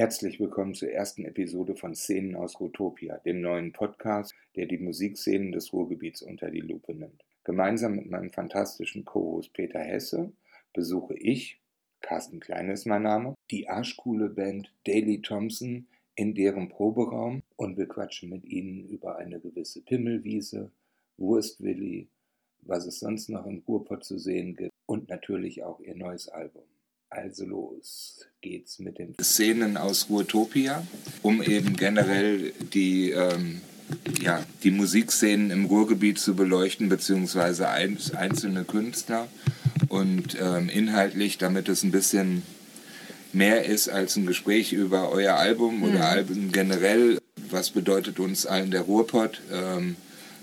Herzlich willkommen zur ersten Episode von Szenen aus Rotopia, dem neuen Podcast, der die Musikszenen des Ruhrgebiets unter die Lupe nimmt. Gemeinsam mit meinem fantastischen Co-Host Peter Hesse besuche ich, Carsten Kleine ist mein Name, die arschcoole Band Daily Thompson in deren Proberaum und wir quatschen mit ihnen über eine gewisse Pimmelwiese, Wurstwilli, was es sonst noch im Ruhrpott zu sehen gibt und natürlich auch ihr neues Album. Also los geht's mit den Szenen aus Ruhrtopia, um eben generell die, ähm, ja, die Musikszenen im Ruhrgebiet zu beleuchten, beziehungsweise ein, einzelne Künstler und ähm, inhaltlich, damit es ein bisschen mehr ist als ein Gespräch über euer Album oder mhm. Alben generell. Was bedeutet uns allen der Ruhrpott? Ähm,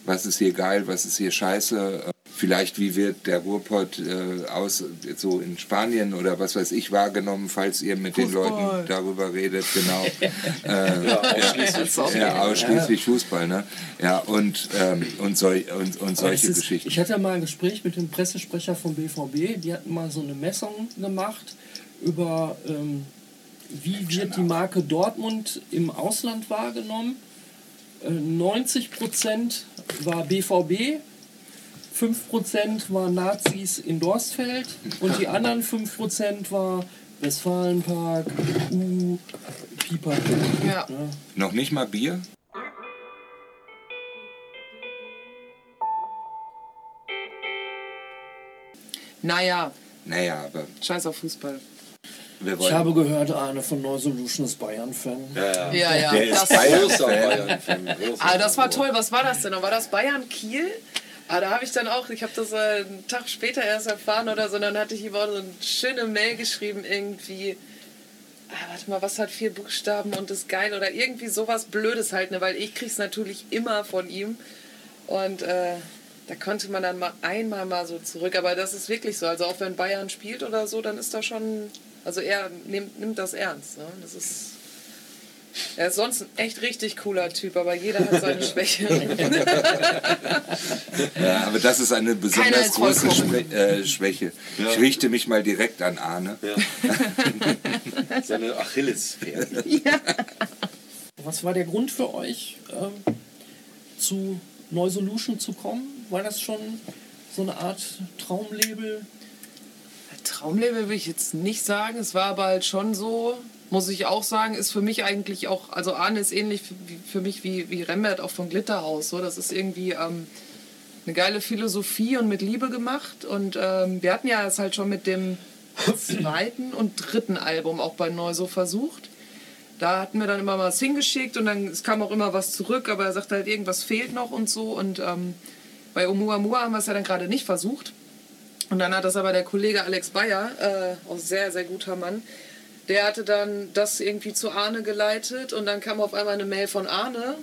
was ist hier geil, was ist hier scheiße? Vielleicht wie wird der Ruhrpott äh, aus so in Spanien oder was weiß ich wahrgenommen, falls ihr mit Fußball. den Leuten darüber redet, genau. äh, ja, ausschließlich, ja, ja, ausschließlich Fußball, ne? Ja, und, ähm, und, so, und, und solche ist, Geschichten. Ich hatte mal ein Gespräch mit dem Pressesprecher vom BVB, die hatten mal so eine Messung gemacht über ähm, wie wird die Marke Dortmund im Ausland wahrgenommen. Äh, 90 Prozent war BVB, 5% waren Nazis in Dorstfeld und die anderen 5% war Westfalenpark, U, Pipa. Ja. ja. Noch nicht mal Bier? Naja. Naja, aber. Scheiß auf Fußball. Ich habe gehört, Arne von Neu Solution ist Bayern-Fan. Ja, ja. ja, ja. Der das, ist Bayern-Fan. ah, das war toll. Was war das denn? War das Bayern-Kiel? Aber ah, da habe ich dann auch, ich habe das äh, einen Tag später erst erfahren oder so, dann hatte ich ihm auch so eine schöne Mail geschrieben, irgendwie, ah, warte mal, was hat vier Buchstaben und ist geil oder irgendwie sowas Blödes halt, ne, weil ich krieg's natürlich immer von ihm und äh, da konnte man dann mal einmal mal so zurück, aber das ist wirklich so, also auch wenn Bayern spielt oder so, dann ist da schon, also er nimmt, nimmt das ernst, ne? das ist er ist sonst ein echt richtig cooler Typ, aber jeder hat seine Schwäche. ja, aber das ist eine besonders große Schwä äh, Schwäche. Ja. Ich richte mich mal direkt an Arne. Ja. Seine Achillesferse. Ja. Was war der Grund für euch, ähm, zu Neu Solution zu kommen? War das schon so eine Art Traumlabel? Traumlabel will ich jetzt nicht sagen. Es war aber halt schon so, muss ich auch sagen, ist für mich eigentlich auch, also Arne ist ähnlich für, mich wie, wie Rembert auch von Glitterhaus. So. Das ist irgendwie ähm, eine geile Philosophie und mit Liebe gemacht. Und ähm, wir hatten ja es halt schon mit dem zweiten und dritten Album auch bei Neu so versucht. Da hatten wir dann immer mal was hingeschickt und dann es kam auch immer was zurück, aber er sagte halt, irgendwas fehlt noch und so. Und ähm, bei Oumuamua haben wir es ja dann gerade nicht versucht. Und dann hat das aber der Kollege Alex Bayer, äh, auch sehr, sehr guter Mann, der hatte dann das irgendwie zu Arne geleitet und dann kam auf einmal eine Mail von Arne,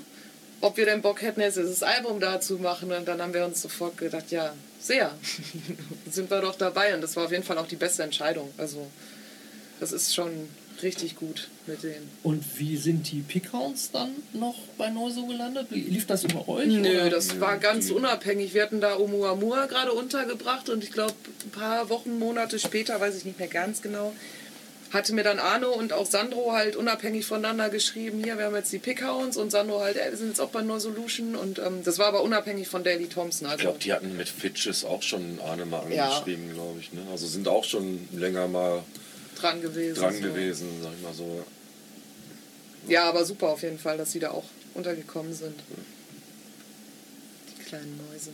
ob wir denn Bock hätten, jetzt dieses Album da zu machen. Und dann haben wir uns sofort gedacht, ja, sehr. sind wir doch dabei. Und das war auf jeden Fall auch die beste Entscheidung. Also, das ist schon richtig gut mit denen. Und wie sind die Pickhounds dann noch bei Neuso gelandet? Lief das über euch? Nö, oder? das war ganz unabhängig. Wir hatten da Oumuamua gerade untergebracht und ich glaube, ein paar Wochen, Monate später, weiß ich nicht mehr ganz genau, hatte mir dann Arno und auch Sandro halt unabhängig voneinander geschrieben, hier, wir haben jetzt die Pickhounds und Sandro halt, ey, wir sind jetzt auch bei No Solution und ähm, das war aber unabhängig von Daily Thompson. Also. Ich glaube, die hatten mit Fitches auch schon Arne mal angeschrieben, ja. glaube ich. Ne? Also sind auch schon länger mal dran gewesen. Dran so. gewesen, sag ich mal so. Ja, aber super auf jeden Fall, dass sie da auch untergekommen sind. Die kleinen Mäuse.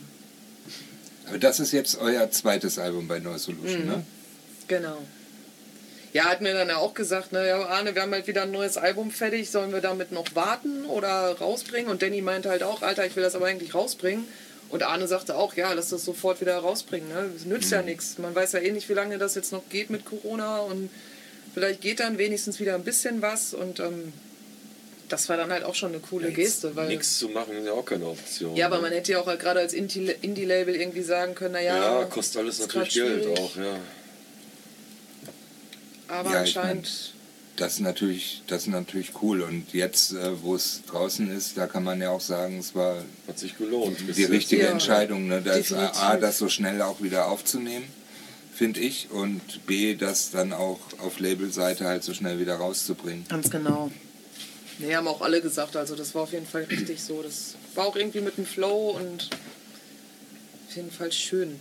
Aber das ist jetzt euer zweites Album bei No Solution, mhm. ne? Genau. Ja, hat mir dann ja auch gesagt, ne, ja, Arne, wir haben halt wieder ein neues Album fertig, sollen wir damit noch warten oder rausbringen? Und Danny meinte halt auch, Alter, ich will das aber eigentlich rausbringen. Und Arne sagte auch, ja, lass das sofort wieder rausbringen. Ne? Das nützt mhm. ja nichts. Man weiß ja eh nicht, wie lange das jetzt noch geht mit Corona und vielleicht geht dann wenigstens wieder ein bisschen was und ähm, das war dann halt auch schon eine coole ja, Geste. Weil nichts zu machen ist ja auch keine Option. Ja, aber ne? man hätte ja auch halt gerade als Indie-Label irgendwie sagen können, naja. Ja, kostet alles natürlich Geld auch, ja. Aber ja, anscheinend. Ich mein, das ist natürlich, das ist natürlich cool. Und jetzt, äh, wo es draußen ist, da kann man ja auch sagen, es war hat sich gelohnt. Die richtige ja, Entscheidung, ne? das, A, das so schnell auch wieder aufzunehmen. finde ich. Und B, das dann auch auf Labelseite halt so schnell wieder rauszubringen. Ganz genau. Nee, haben auch alle gesagt, also das war auf jeden Fall richtig so. Das war auch irgendwie mit dem Flow und auf jeden Fall schön.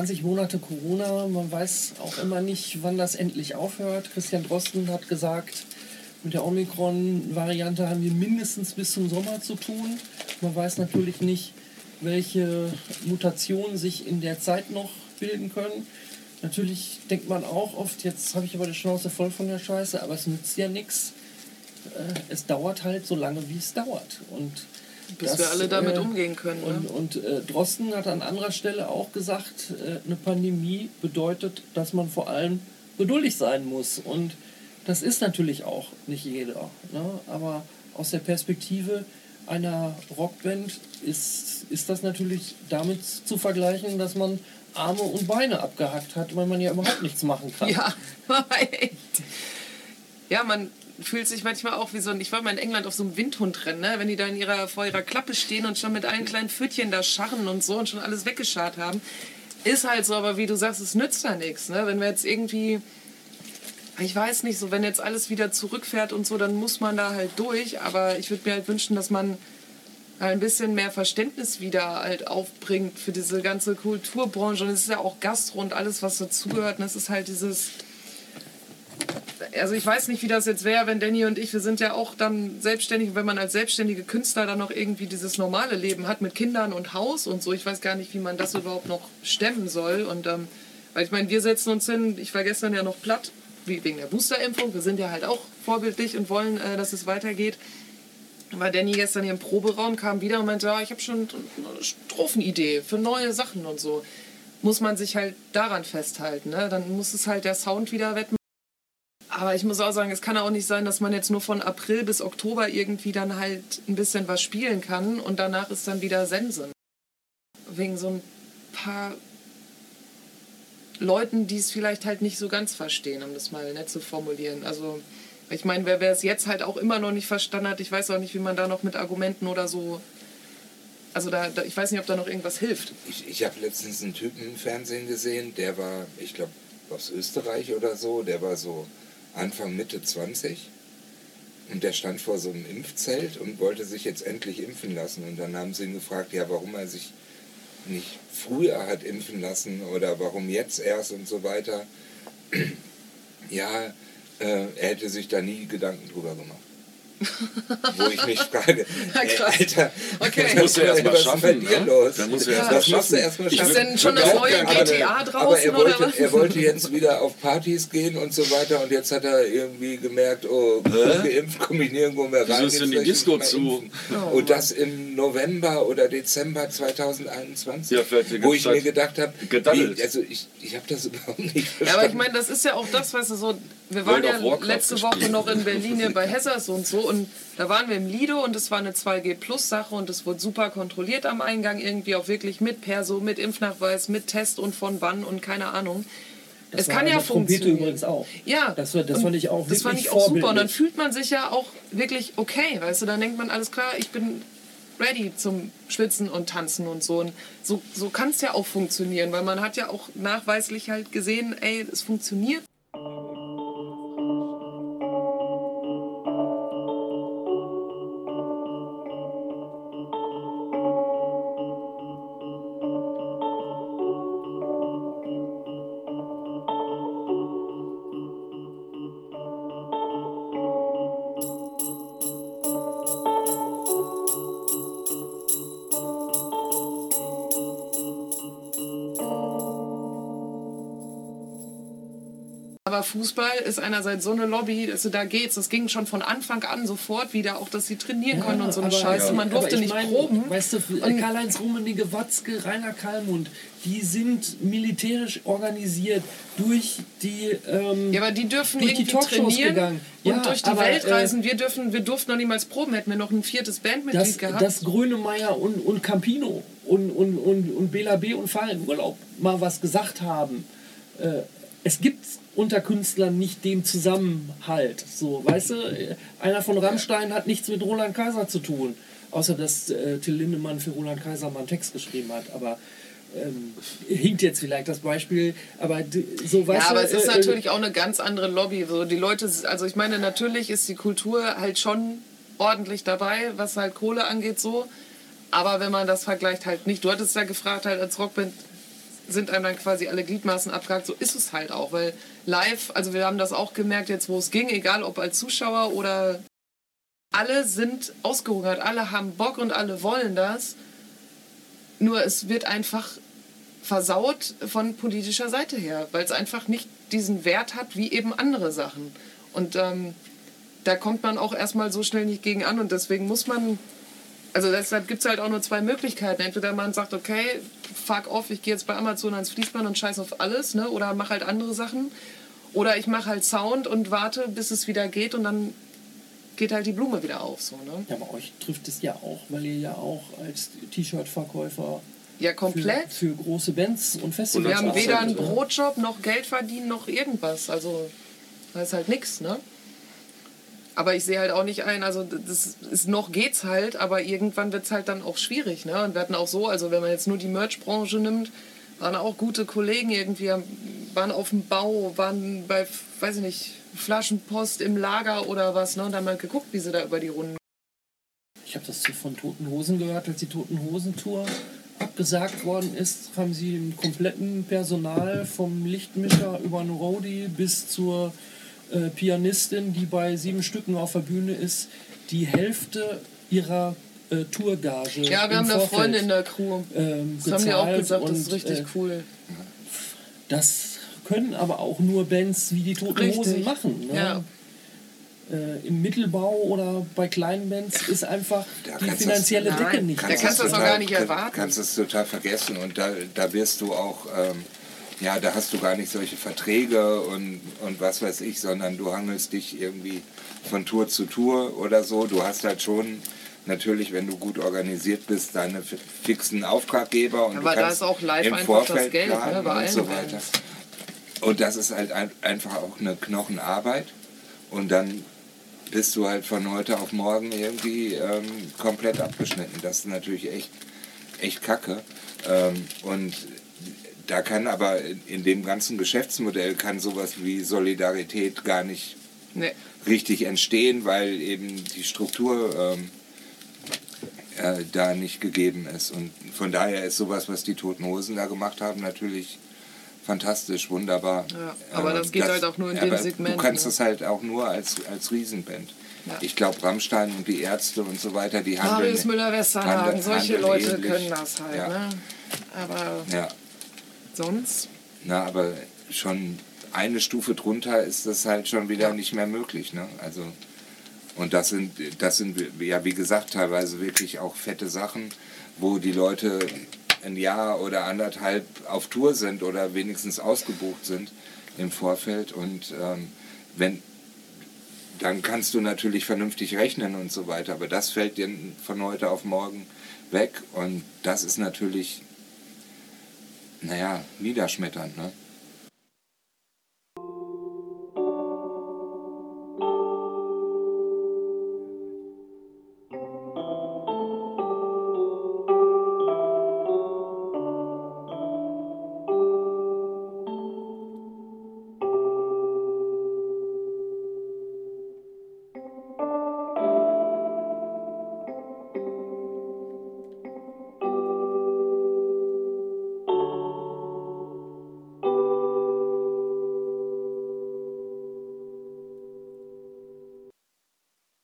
20 Monate Corona, man weiß auch immer nicht, wann das endlich aufhört. Christian Drosten hat gesagt, mit der Omikron-Variante haben wir mindestens bis zum Sommer zu tun. Man weiß natürlich nicht, welche Mutationen sich in der Zeit noch bilden können. Natürlich denkt man auch oft, jetzt habe ich aber die Schnauze voll von der Scheiße, aber es nützt ja nichts. Äh, es dauert halt so lange, wie es dauert. Und bis das, wir alle damit äh, umgehen können. Und, ne? und äh, Drosten hat an anderer Stelle auch gesagt, äh, eine Pandemie bedeutet, dass man vor allem geduldig sein muss. Und das ist natürlich auch nicht jeder. Ne? Aber aus der Perspektive einer Rockband ist, ist das natürlich damit zu vergleichen, dass man Arme und Beine abgehackt hat, weil man ja überhaupt nichts machen kann. Ja, ja man, fühlt sich manchmal auch wie so ein, ich war mal in England auf so einem Windhundrennen, ne? wenn die da in ihrer, vor ihrer Klappe stehen und schon mit allen kleinen Pfötchen da scharren und so und schon alles weggescharrt haben. Ist halt so, aber wie du sagst, es nützt da nichts. Ne? Wenn wir jetzt irgendwie, ich weiß nicht, so wenn jetzt alles wieder zurückfährt und so, dann muss man da halt durch. Aber ich würde mir halt wünschen, dass man ein bisschen mehr Verständnis wieder halt aufbringt für diese ganze Kulturbranche. Und es ist ja auch Gastro und alles, was dazugehört. Und es ist halt dieses also ich weiß nicht, wie das jetzt wäre, wenn Danny und ich, wir sind ja auch dann selbstständig, wenn man als selbstständige Künstler dann noch irgendwie dieses normale Leben hat mit Kindern und Haus und so. Ich weiß gar nicht, wie man das überhaupt noch stemmen soll. Und ähm, weil ich meine, wir setzen uns hin, ich war gestern ja noch platt, wegen der Boosterimpfung. Wir sind ja halt auch vorbildlich und wollen, äh, dass es weitergeht. War Danny gestern hier im Proberaum, kam wieder und meinte, ja, ich habe schon eine Strophenidee für neue Sachen und so. Muss man sich halt daran festhalten. Ne? Dann muss es halt der Sound wieder wettmachen aber ich muss auch sagen, es kann auch nicht sein, dass man jetzt nur von April bis Oktober irgendwie dann halt ein bisschen was spielen kann und danach ist dann wieder Sensen. Wegen so ein paar Leuten, die es vielleicht halt nicht so ganz verstehen, um das mal nett zu formulieren. Also ich meine, wer, wer es jetzt halt auch immer noch nicht verstanden hat, ich weiß auch nicht, wie man da noch mit Argumenten oder so. Also da, da ich weiß nicht, ob da noch irgendwas hilft. Ich, ich habe letztens einen Typen im Fernsehen gesehen, der war, ich glaube, aus Österreich oder so, der war so Anfang, Mitte 20. Und der stand vor so einem Impfzelt und wollte sich jetzt endlich impfen lassen. Und dann haben sie ihn gefragt, ja, warum er sich nicht früher hat impfen lassen oder warum jetzt erst und so weiter. Ja, äh, er hätte sich da nie Gedanken drüber gemacht. Wo ich mich frage, ey, Alter, okay. das musst du erstmal schaffen. Ne? Los? Dann musst du erst das musst du erstmal schaffen. Ist denn schon das neue GTA draußen? Aber er wollte, oder er wollte jetzt wieder auf Partys gehen und so weiter und jetzt hat er irgendwie gemerkt, oh, geimpft komme ich nirgendwo mehr rein. Wieso ist denn die Disco zu? Oh. Und das im November oder Dezember 2021, ja, wo ich mir gedacht habe, also ich, ich habe das überhaupt nicht verstanden. Ja, aber ich meine, das ist ja auch das, was du so, wir waren ja letzte Woche noch in Berlin bei Hessers und so und da waren wir im Lido und es war eine 2G-Plus-Sache und es wurde super kontrolliert am Eingang, irgendwie auch wirklich mit Perso, mit Impfnachweis, mit Test und von wann und keine Ahnung. Das es kann ja funktionieren. übrigens auch. Ja. Das, das fand ich auch Das fand ich auch super. Und dann fühlt man sich ja auch wirklich okay, weißt du, dann denkt man, alles klar, ich bin ready zum Schwitzen und Tanzen und so. Und so, so kann es ja auch funktionieren, weil man hat ja auch nachweislich halt gesehen, ey, es funktioniert. Fußball ist einerseits so eine Lobby, also da geht's. Das ging schon von Anfang an sofort wieder, auch dass sie trainieren ja, konnten und so eine Scheiße. Ja. Man durfte nicht mein, proben. Weißt du, Karl-Heinz Rummenigge, Watzke, Rainer Kallmund, die sind militärisch organisiert durch die ähm, Ja, aber die dürfen irgendwie die trainieren gegangen. und ja, durch die aber, Welt reisen. Äh, wir, dürfen, wir durften noch niemals proben. Hätten wir noch ein viertes Bandmitglied das, gehabt. Dass Grönemeyer und, und Campino und, und, und, und Bela B. und Fallen Urlaub mal was gesagt haben. Äh, es gibt unter Künstlern nicht den Zusammenhalt. So, weißt du, einer von Rammstein hat nichts mit Roland Kaiser zu tun. Außer dass äh, Till Lindemann für Roland Kaiser mal einen Text geschrieben hat. Aber ähm, hinkt jetzt vielleicht das Beispiel, aber so weißt Ja, aber es ist äh, natürlich auch eine ganz andere Lobby. So die Leute, also ich meine, natürlich ist die Kultur halt schon ordentlich dabei, was halt Kohle angeht, so. Aber wenn man das vergleicht, halt nicht. Du hattest ja gefragt, halt als Rockband sind einem dann quasi alle Gliedmaßen abgehakt. So ist es halt auch, weil live, also wir haben das auch gemerkt, jetzt wo es ging, egal ob als Zuschauer oder alle sind ausgehungert, alle haben Bock und alle wollen das. Nur es wird einfach versaut von politischer Seite her, weil es einfach nicht diesen Wert hat wie eben andere Sachen. Und ähm, da kommt man auch erstmal so schnell nicht gegen an und deswegen muss man, also deshalb gibt es halt auch nur zwei Möglichkeiten. Entweder man sagt, okay, fuck off, ich gehe jetzt bei Amazon ans Fließband und scheiß auf alles, ne? oder mach halt andere Sachen. Oder ich mache halt Sound und warte, bis es wieder geht und dann geht halt die Blume wieder auf. So, ne? Ja, aber euch trifft es ja auch, weil ihr ja auch als T-Shirt-Verkäufer ja, komplett. Für, für, große Bands und Festivals. Und wir haben weder einen Brotjob noch Geld verdienen noch irgendwas. Also da ist halt nichts, ne? Aber ich sehe halt auch nicht ein, also das ist noch geht's halt, aber irgendwann wird es halt dann auch schwierig, ne? Und wir hatten auch so, also wenn man jetzt nur die Merch-Branche nimmt, waren auch gute Kollegen irgendwie, waren auf dem Bau, waren bei, weiß ich nicht, Flaschenpost im Lager oder was, ne? Und dann mal geguckt, wie sie da über die Runden. Ich habe das von Toten Hosen gehört, als die Toten Hosen Tour abgesagt worden ist, haben sie im kompletten Personal vom Lichtmischer über einen Roadie bis zur äh, Pianistin, die bei sieben Stücken auf der Bühne ist, die Hälfte ihrer äh, Tourgage. Ja, wir haben da Freunde in der Crew. Ähm, das haben die auch gesagt, das ist richtig äh, cool. Das können aber auch nur Bands wie die Toten richtig. Hosen machen. Ne? Ja äh, im Mittelbau oder bei kleinen Bands ist einfach da die finanzielle das, Decke nicht. Da kannst du das auch gar nicht erwarten. kannst es total vergessen und da, da wirst du auch, ähm, ja, da hast du gar nicht solche Verträge und, und was weiß ich, sondern du hangelst dich irgendwie von Tour zu Tour oder so. Du hast halt schon natürlich, wenn du gut organisiert bist, deine fixen Auftraggeber und Aber du da ist auch live im Vorfeld das Geld, ne, bei und so weiter. Und das ist halt einfach auch eine Knochenarbeit. Und dann bist du halt von heute auf morgen irgendwie ähm, komplett abgeschnitten. Das ist natürlich echt, echt kacke. Ähm, und da kann aber in dem ganzen Geschäftsmodell kann sowas wie Solidarität gar nicht nee. richtig entstehen, weil eben die Struktur ähm, äh, da nicht gegeben ist. Und von daher ist sowas, was die Toten Hosen da gemacht haben, natürlich fantastisch, wunderbar. Ja, aber das geht das, halt auch nur in dem Segment. Du kannst ne? das halt auch nur als, als Riesenband. Ja. Ich glaube, Rammstein und die Ärzte und so weiter, die haben. Marius Müller-Westernhagen, solche Leute ähnlich. können das halt. Ja. Ne? Aber ja. Sonst? Na, aber schon eine Stufe drunter ist das halt schon wieder nicht mehr möglich. Ne? Also, und das sind, das sind, ja, wie gesagt, teilweise wirklich auch fette Sachen, wo die Leute ein Jahr oder anderthalb auf Tour sind oder wenigstens ausgebucht sind im Vorfeld. Und ähm, wenn, dann kannst du natürlich vernünftig rechnen und so weiter. Aber das fällt dir von heute auf morgen weg. Und das ist natürlich, naja, niederschmetternd. Ne?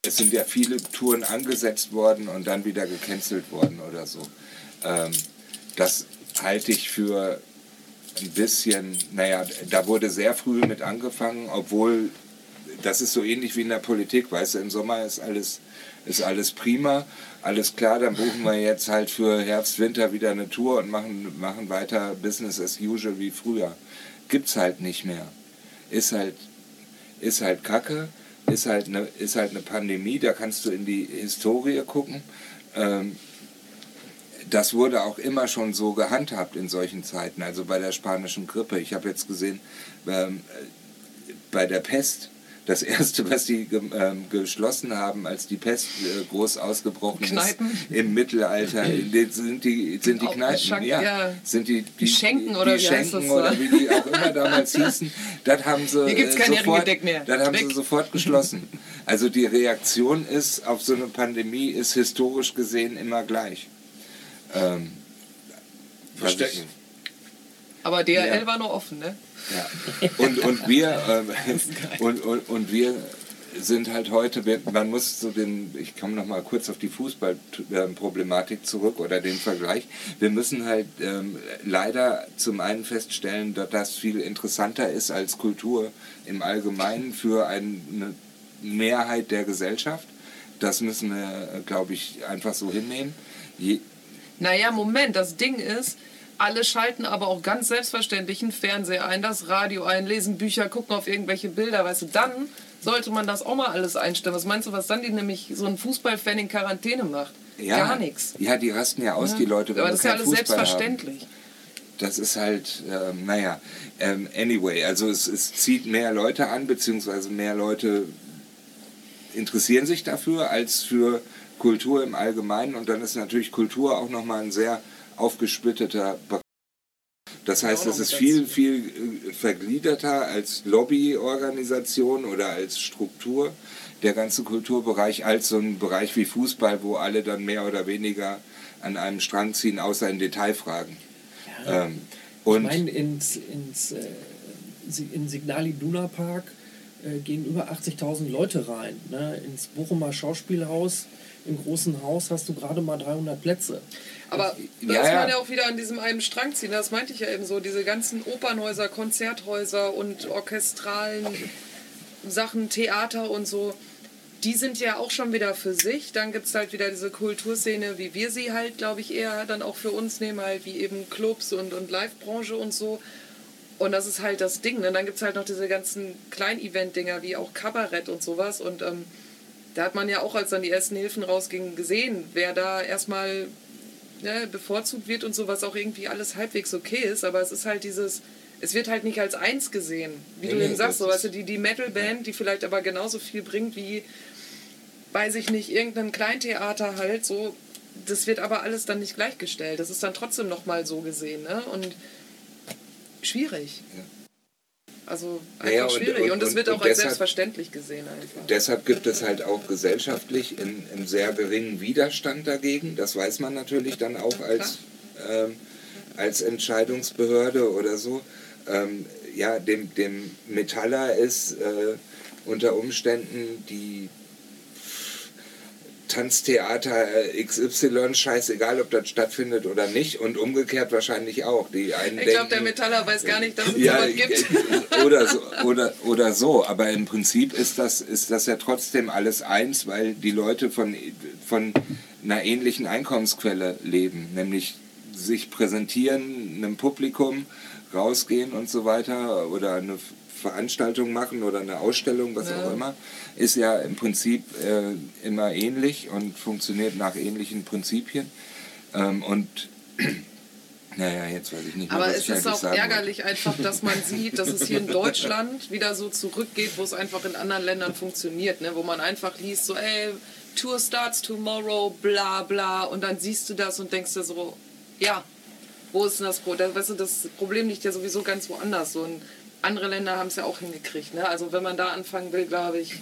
Es sind ja viele Touren angesetzt worden und dann wieder gecancelt worden oder so. Ähm, das halte ich für ein bisschen, naja, da wurde sehr früh mit angefangen, obwohl das ist so ähnlich wie in der Politik, weißt du, im Sommer ist alles, ist alles prima, alles klar, dann buchen wir jetzt halt für Herbst, Winter wieder eine Tour und machen, machen weiter Business as usual wie früher. Gibt's halt nicht mehr. Ist halt, ist halt Kacke ist halt eine, ist halt eine Pandemie, da kannst du in die Historie gucken. Ähm, das wurde auch immer schon so gehandhabt in solchen Zeiten, also bei der spanischen Grippe. Ich habe jetzt gesehen, ähm, bei der Pest das erste, was die ähm, geschlossen haben, als die Pest äh, groß ausgebrochen Kneipen. ist im Mittelalter, sind die, sind die Kneipen, Schank, ja, ja, sind die, die, die Schenken oder, die wie, Schenken oder wie die auch immer damals hießen, das haben sie Hier äh, sofort, mehr. Das haben sie sofort geschlossen. Also die Reaktion ist auf so eine Pandemie ist historisch gesehen immer gleich. Ähm, Verstecken. Aber DRL ja. war noch offen, ne? Ja. Und, und, wir, äh, und, und, und wir sind halt heute, man muss zu den, ich komme noch mal kurz auf die Fußballproblematik zurück oder den Vergleich. Wir müssen halt ähm, leider zum einen feststellen, dass das viel interessanter ist als Kultur im Allgemeinen für eine Mehrheit der Gesellschaft. Das müssen wir, glaube ich, einfach so hinnehmen. Je naja, Moment, das Ding ist, alle schalten aber auch ganz selbstverständlich einen Fernseher ein, das Radio ein, lesen Bücher, gucken auf irgendwelche Bilder, weißt du, dann sollte man das auch mal alles einstellen. Was meinst du, was dann die nämlich so ein Fußballfan in Quarantäne macht? Ja, Gar nichts. Ja, die rasten ja aus, ja. die Leute, wenn Aber das ist ja alles Fußball selbstverständlich. Haben. Das ist halt, ähm, naja, ähm, anyway, also es, es zieht mehr Leute an, beziehungsweise mehr Leute interessieren sich dafür als für Kultur im Allgemeinen. Und dann ist natürlich Kultur auch nochmal ein sehr aufgesplitteter Bereich. Das heißt, es ist viel, viel äh, vergliederter als Lobbyorganisation oder als Struktur, der ganze Kulturbereich, als so ein Bereich wie Fußball, wo alle dann mehr oder weniger an einem Strang ziehen, außer in Detailfragen. Ja. Ähm, und ich meine, ins, ins, äh, in Signal Iduna Park äh, gehen über 80.000 Leute rein. Ne? Ins Bochumer Schauspielhaus, im großen Haus, hast du gerade mal 300 Plätze. Aber da ja, ist man ja auch wieder an diesem einen Strang ziehen. Das meinte ich ja eben so. Diese ganzen Opernhäuser, Konzerthäuser und orchestralen Sachen, Theater und so, die sind ja auch schon wieder für sich. Dann gibt es halt wieder diese Kulturszene, wie wir sie halt, glaube ich, eher dann auch für uns nehmen, halt wie eben Clubs und, und Live-Branche und so. Und das ist halt das Ding. Ne? Dann gibt es halt noch diese ganzen Klein-Event-Dinger, wie auch Kabarett und sowas. Und ähm, da hat man ja auch, als dann die ersten Hilfen rausgingen, gesehen, wer da erstmal ne, bevorzugt wird und so, was auch irgendwie alles halbwegs okay ist, aber es ist halt dieses, es wird halt nicht als eins gesehen, wie nee, du eben sagst, so, weißt du, die, die Metal-Band, die vielleicht aber genauso viel bringt wie, weiß ich nicht, irgendein Kleintheater halt, so, das wird aber alles dann nicht gleichgestellt. Das ist dann trotzdem nochmal so gesehen, ne? Und schwierig. Ja. Also einfach naja, und, schwierig. Und es wird auch als selbstverständlich gesehen einfach. Deshalb gibt es halt auch gesellschaftlich einen, sehr geringen Widerstand dagegen. Das weiß man natürlich dann auch als, ähm, als Entscheidungsbehörde oder so. Ähm, ja, dem, dem Metaller ist äh, unter Umständen die Tanztheater äh, XY, scheißegal, ob das stattfindet oder nicht. Und umgekehrt wahrscheinlich auch. Die einen ich glaube, der Metaller weiß gar nicht, dass es ja, sowas gibt. Oder so, oder, oder so. Aber im Prinzip ist das, ist das ja trotzdem alles eins, weil die Leute von, von einer ähnlichen Einkommensquelle leben. Nämlich sich präsentieren, einem Publikum rausgehen und so weiter oder eine Veranstaltung machen oder eine Ausstellung, was ja. auch immer, ist ja im Prinzip äh, immer ähnlich und funktioniert nach ähnlichen Prinzipien. Ähm, und naja, jetzt weiß ich nicht mehr, Aber was es ist auch ärgerlich wollte. einfach, dass man sieht, dass es hier in Deutschland wieder so zurückgeht, wo es einfach in anderen Ländern funktioniert, ne? wo man einfach liest, so, ey, Tour starts tomorrow, bla bla, und dann siehst du das und denkst dir so, ja, wo ist denn das Problem? Weißt du, das Problem liegt ja sowieso ganz woanders. So ein andere Länder haben es ja auch hingekriegt. Ne? Also wenn man da anfangen will, glaube ich,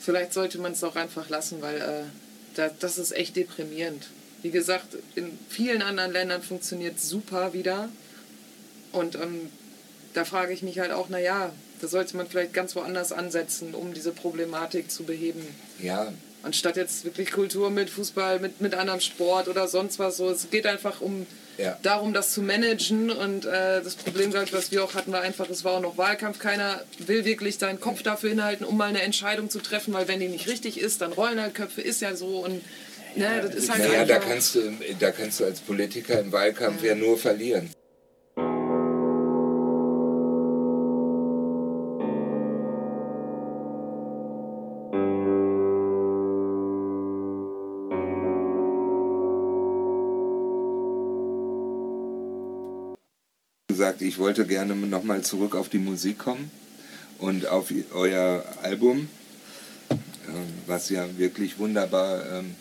vielleicht sollte man es auch einfach lassen, weil äh, da, das ist echt deprimierend. Wie gesagt, in vielen anderen Ländern funktioniert es super wieder. Und ähm, da frage ich mich halt auch, naja, da sollte man vielleicht ganz woanders ansetzen, um diese Problematik zu beheben. Ja. Anstatt jetzt wirklich Kultur mit Fußball, mit, mit anderem Sport oder sonst was. So, es geht einfach um ja. darum, das zu managen. Und äh, das Problem, glaube ich, was wir auch hatten, war einfach, es war auch noch Wahlkampf. Keiner will wirklich seinen Kopf dafür hinhalten, um mal eine Entscheidung zu treffen, weil wenn die nicht richtig ist, dann rollen halt Köpfe, ist ja so. Und ne, das ist halt naja, da kannst, du, da kannst du als Politiker im Wahlkampf ja, ja nur verlieren. Gesagt, ich wollte gerne nochmal zurück auf die Musik kommen Und auf euer Album, äh, was ja wirklich wunderbar ähm,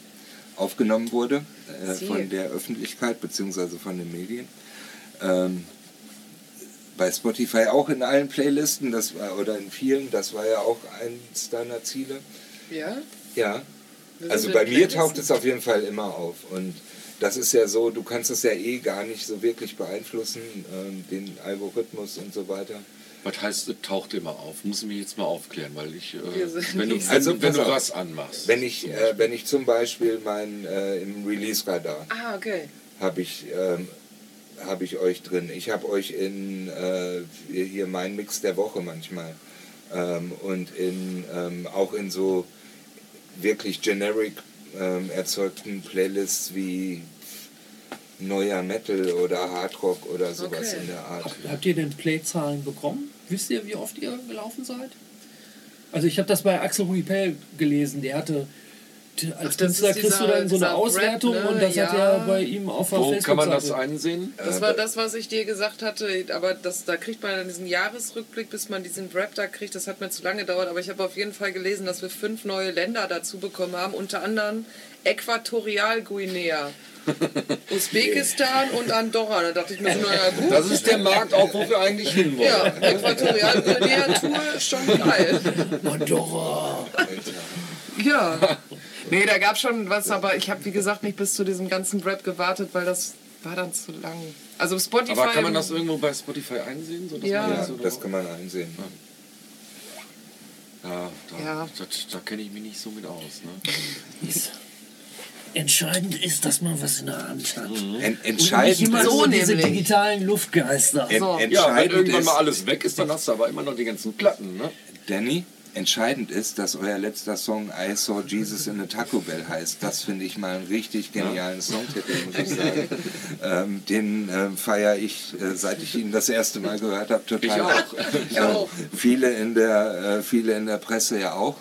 aufgenommen wurde äh, von der Öffentlichkeit bzw. von den Medien. Ähm, bei Spotify auch in allen Playlisten, das war, oder in vielen, das war ja auch eins deiner Ziele. Ja? Ja. Also bei mir taucht es auf jeden Fall immer auf. Und das ist ja so, du kannst es ja eh gar nicht so wirklich beeinflussen, ähm, den Algorithmus und so weiter. Was heißt, es taucht immer auf? Muss ich mich jetzt mal aufklären, weil ich, äh, wenn du, also, wenn du was anmachst. Wenn ich, äh, wenn ich zum Beispiel mein äh, im Release-Radar ah, okay. habe ich, ähm, hab ich euch drin. Ich habe euch in äh, hier mein Mix der Woche manchmal ähm, und in, ähm, auch in so wirklich generic ähm, erzeugten Playlists wie neuer Metal oder Hardrock oder sowas okay. in der Art. Habt ihr denn Playzahlen bekommen? Wisst ihr, wie oft ihr gelaufen seid? Also ich habe das bei Axel Ruipel gelesen, der hatte als Künstler kriegst du dann so eine Auswertung Rap, ne? und das ja. hat ja bei ihm auf der Wo Facebook kann man das einsehen? Das war das, was ich dir gesagt hatte, aber das, da kriegt man dann diesen Jahresrückblick, bis man diesen Rap da kriegt, das hat mir zu lange gedauert, aber ich habe auf jeden Fall gelesen, dass wir fünf neue Länder dazu bekommen haben, unter anderem Äquatorialguinea. Usbekistan und Andorra. Da dachte ich mir so, naja, gut. Das ist der Markt auch, wo wir eigentlich hinwollen. Ja, Äquatorialguinea-Tour ist schon geil. Andorra. Ja. Nee, da gab es schon was, aber ich habe, wie gesagt, nicht bis zu diesem ganzen Rap gewartet, weil das war dann zu lang. Also Spotify... Aber kann man das irgendwo bei Spotify einsehen? ja, das, das kann man einsehen. Ja, da, ja. da, da kenne ich mich nicht so mit aus. Ne? Entscheidend ist, dass man was in der Hand hat. Mhm. En entscheidend Und nicht immer so diese digitalen Luftgeister. En so. Ja, wenn irgendwann mal alles weg ist, dann hast du aber immer noch die ganzen Platten. Ne? Danny, entscheidend ist, dass euer letzter Song I Saw Jesus in a Taco Bell heißt. Das finde ich mal einen richtig genialen Songtitel, muss ich sagen. ähm, den äh, feiere ich, äh, seit ich ihn das erste Mal gehört habe, total. Ich auch. ich auch. Viele, in der, äh, viele in der Presse ja auch.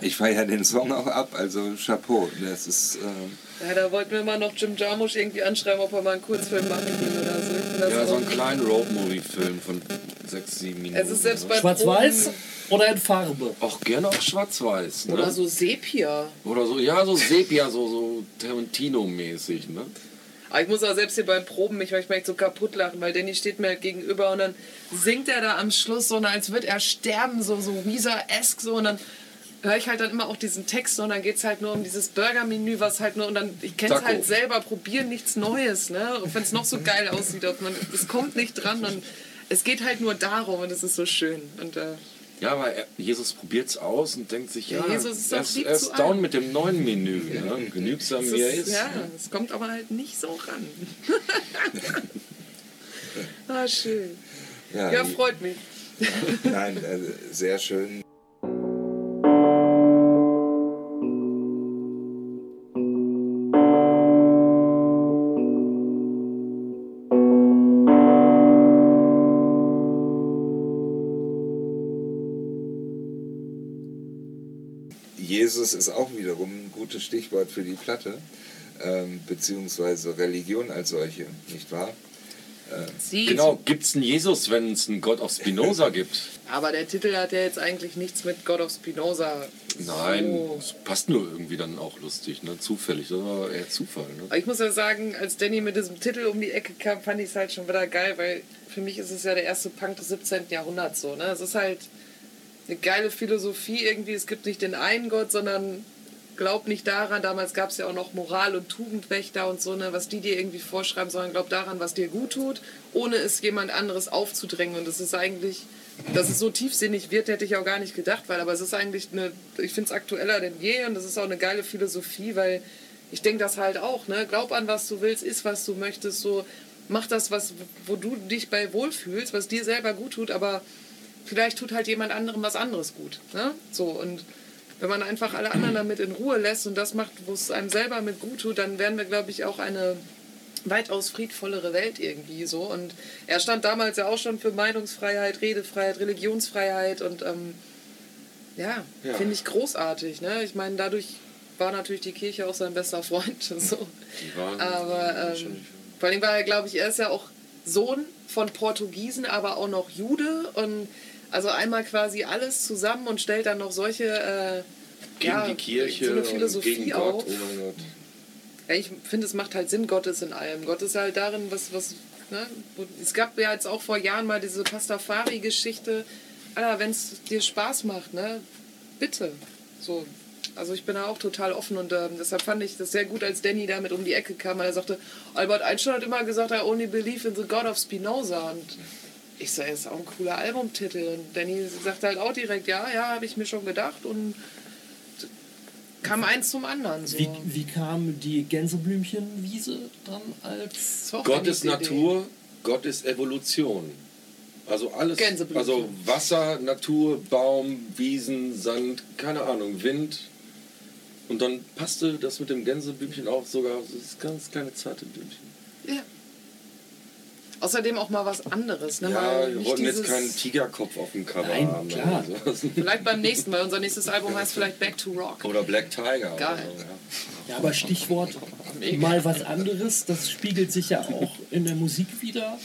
Ich feiere den Song auch ab, also Chapeau. Das ist. Äh ja, da wollten wir mal noch Jim Jarmusch irgendwie anschreiben, ob er mal einen Kurzfilm machen will oder so. Ja, so einen kleinen Roadmovie-Film von sechs, sieben Minuten. Es ist selbst bei Schwarz-Weiß oder in Farbe? Auch gerne auch schwarz-weiß. Ne? Oder so Sepia. Oder so, ja, so Sepia, so, so Tarantino-mäßig, ne? Aber ich muss auch selbst hier beim Proben mich manchmal echt so kaputt lachen, weil Danny steht mir halt gegenüber und dann singt er da am Schluss so, als würde er sterben, so, so Weezer-esque so und dann höre ich halt dann immer auch diesen Text und dann geht es halt nur um dieses Burger-Menü, was halt nur, und dann, ich kenne es halt selber, probieren nichts Neues, ne? Und wenn es noch so geil aussieht, man, es kommt nicht dran und es geht halt nur darum und es ist so schön. Und, äh, ja, aber Jesus probiert es aus und denkt sich, ja, ja Jesus ist, er ist, er ist down mit dem neuen Menü, ne? genügsam wie er ist. Ja, es kommt aber halt nicht so ran. ah, schön. Ja, ja freut mich. Nein, äh, sehr schön. Jesus ist auch wiederum ein gutes Stichwort für die Platte, ähm, beziehungsweise Religion als solche, nicht wahr? Äh, genau, gibt es einen Jesus, wenn es einen Gott of Spinoza gibt? Aber der Titel hat ja jetzt eigentlich nichts mit Gott of Spinoza. Nein, es passt nur irgendwie dann auch lustig, ne? zufällig, das war eher Zufall. Ne? Ich muss ja sagen, als Danny mit diesem Titel um die Ecke kam, fand ich es halt schon wieder geil, weil für mich ist es ja der erste Punk des 17. Jahrhunderts so. Ne? Es ist halt eine geile Philosophie irgendwie. Es gibt nicht den einen Gott, sondern glaub nicht daran, damals gab es ja auch noch Moral- und Tugendwächter und so, ne, was die dir irgendwie vorschreiben, sondern glaub daran, was dir gut tut, ohne es jemand anderes aufzudrängen. Und das ist eigentlich, dass es so tiefsinnig wird, hätte ich auch gar nicht gedacht, weil aber es ist eigentlich eine, ich finde es aktueller denn je und das ist auch eine geile Philosophie, weil ich denke das halt auch, ne, glaub an, was du willst, ist, was du möchtest, so, mach das, was, wo du dich bei wohlfühlst, was dir selber gut tut, aber vielleicht tut halt jemand anderem was anderes gut. Ne? So, und wenn man einfach alle anderen damit in Ruhe lässt und das macht, wo es einem selber mit gut tut, dann werden wir, glaube ich, auch eine weitaus friedvollere Welt irgendwie so. Und er stand damals ja auch schon für Meinungsfreiheit, Redefreiheit, Religionsfreiheit und ähm, ja, ja. finde ich großartig. Ne? Ich meine, dadurch war natürlich die Kirche auch sein bester Freund. So. Aber ähm, vor allem war er, glaube ich, er ist ja auch Sohn von Portugiesen, aber auch noch Jude und Also einmal quasi alles zusammen und stellt dann noch solche äh, gegen ja, die Kirche so eine Philosophie gegen Gott. auf. Oh ja, ich finde, es macht halt Sinn, Gott ist in allem. Gott ist halt darin, was, was, ne? Es gab ja jetzt auch vor Jahren mal diese Pastafari-Geschichte. Alter, wenn es dir Spaß macht, ne? Bitte. So. Also ich bin da auch total offen und äh, deshalb fand ich das sehr gut, als Danny damit um die Ecke kam, weil er sagte, Albert Einstein hat immer gesagt, I only believe in the God of Spinoza. Und ich sage, so, ist auch ein cooler Albumtitel. Und Danny sagt halt auch direkt, ja, ja, habe ich mir schon gedacht. Und kam eins zum anderen. So. Wie, wie kam die Gänseblümchenwiese dann als... Gott ist Natur, Gott ist Evolution. Also alles, also Wasser, Natur, Baum, Wiesen, Sand, keine Ahnung, Wind. Und dann passte das mit dem Gänseblümchen auch sogar, das ganz kleine zarte Blümchen. Ja. Außerdem auch mal was anderes. Ne? Ja, wir wollten jetzt keinen Tigerkopf auf dem Cover Nein, haben. Klar. So. Vielleicht beim nächsten, weil unser nächstes Album heißt vielleicht Back to Rock. Oder Black Tiger. Geil. So, ja. ja. aber Stichwort mal was anderes, das spiegelt sich ja auch in der Musik wieder.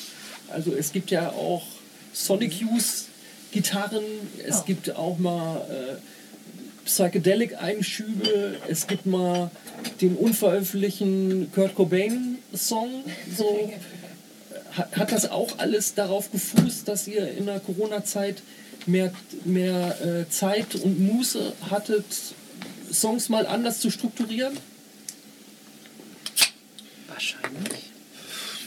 Also es gibt ja auch Sonic Youth Gitarren, es ja. gibt auch mal äh, Psychedelic-Einschübe, es gibt mal den unveröffentlichten Kurt Cobain-Song. So hat das auch alles darauf gefußt, dass ihr in der Corona-Zeit mehr, mehr äh, Zeit und Muße hattet, Songs mal anders zu strukturieren? Wahrscheinlich.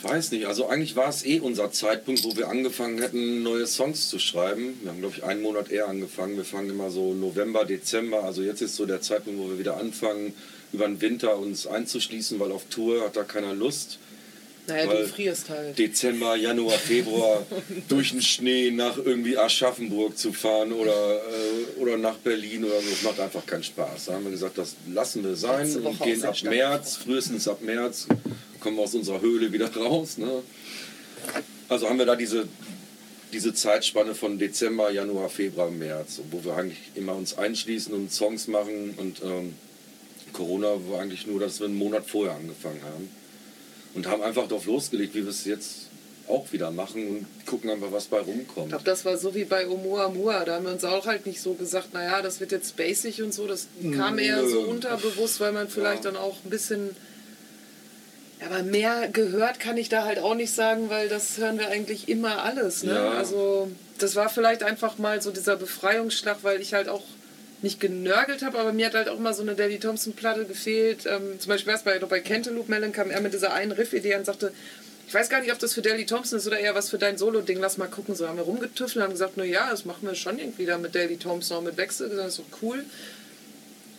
Ich weiß nicht, also eigentlich war es eh unser Zeitpunkt, wo wir angefangen hätten, neue Songs zu schreiben. Wir haben, glaube ich, einen Monat eher angefangen. Wir fangen immer so November, Dezember. Also jetzt ist so der Zeitpunkt, wo wir wieder anfangen, über den Winter uns einzuschließen, weil auf Tour hat da keiner Lust. Naja, Weil du frierst halt. Dezember, Januar, Februar durch den Schnee nach irgendwie Aschaffenburg zu fahren oder, äh, oder nach Berlin oder so, das macht einfach keinen Spaß. Da haben wir gesagt, das lassen wir sein und gehen ab März, frühestens ab März, kommen wir aus unserer Höhle wieder raus. Ne? Also haben wir da diese, diese Zeitspanne von Dezember, Januar, Februar, März, wo wir eigentlich immer uns einschließen und Songs machen und ähm, Corona war eigentlich nur, dass wir einen Monat vorher angefangen haben und haben einfach darauf losgelegt, wie wir es jetzt auch wieder machen und gucken einfach, was bei rumkommt. Ich glaube, das war so wie bei Oumuamua. Da haben wir uns auch halt nicht so gesagt, naja, das wird jetzt basic und so. Das kam eher so unterbewusst, weil man vielleicht ja. dann auch ein bisschen. Aber mehr gehört kann ich da halt auch nicht sagen, weil das hören wir eigentlich immer alles. Ne? Ja. Also das war vielleicht einfach mal so dieser Befreiungsschlag, weil ich halt auch nicht genörgelt habe, aber mir hat halt auch immer so eine Davy Thompson Platte gefehlt. Ähm, zum Beispiel bei, bei Cantaloupe Melon kam er mit dieser einen Riff-Idee und sagte, ich weiß gar nicht, ob das für Daly Thompson ist oder eher was für dein Solo-Ding, lass mal gucken. So haben wir rumgetüffelt und haben gesagt, na ja, das machen wir schon irgendwie da mit Daly Thompson, auch mit Wechsel, das ist doch cool.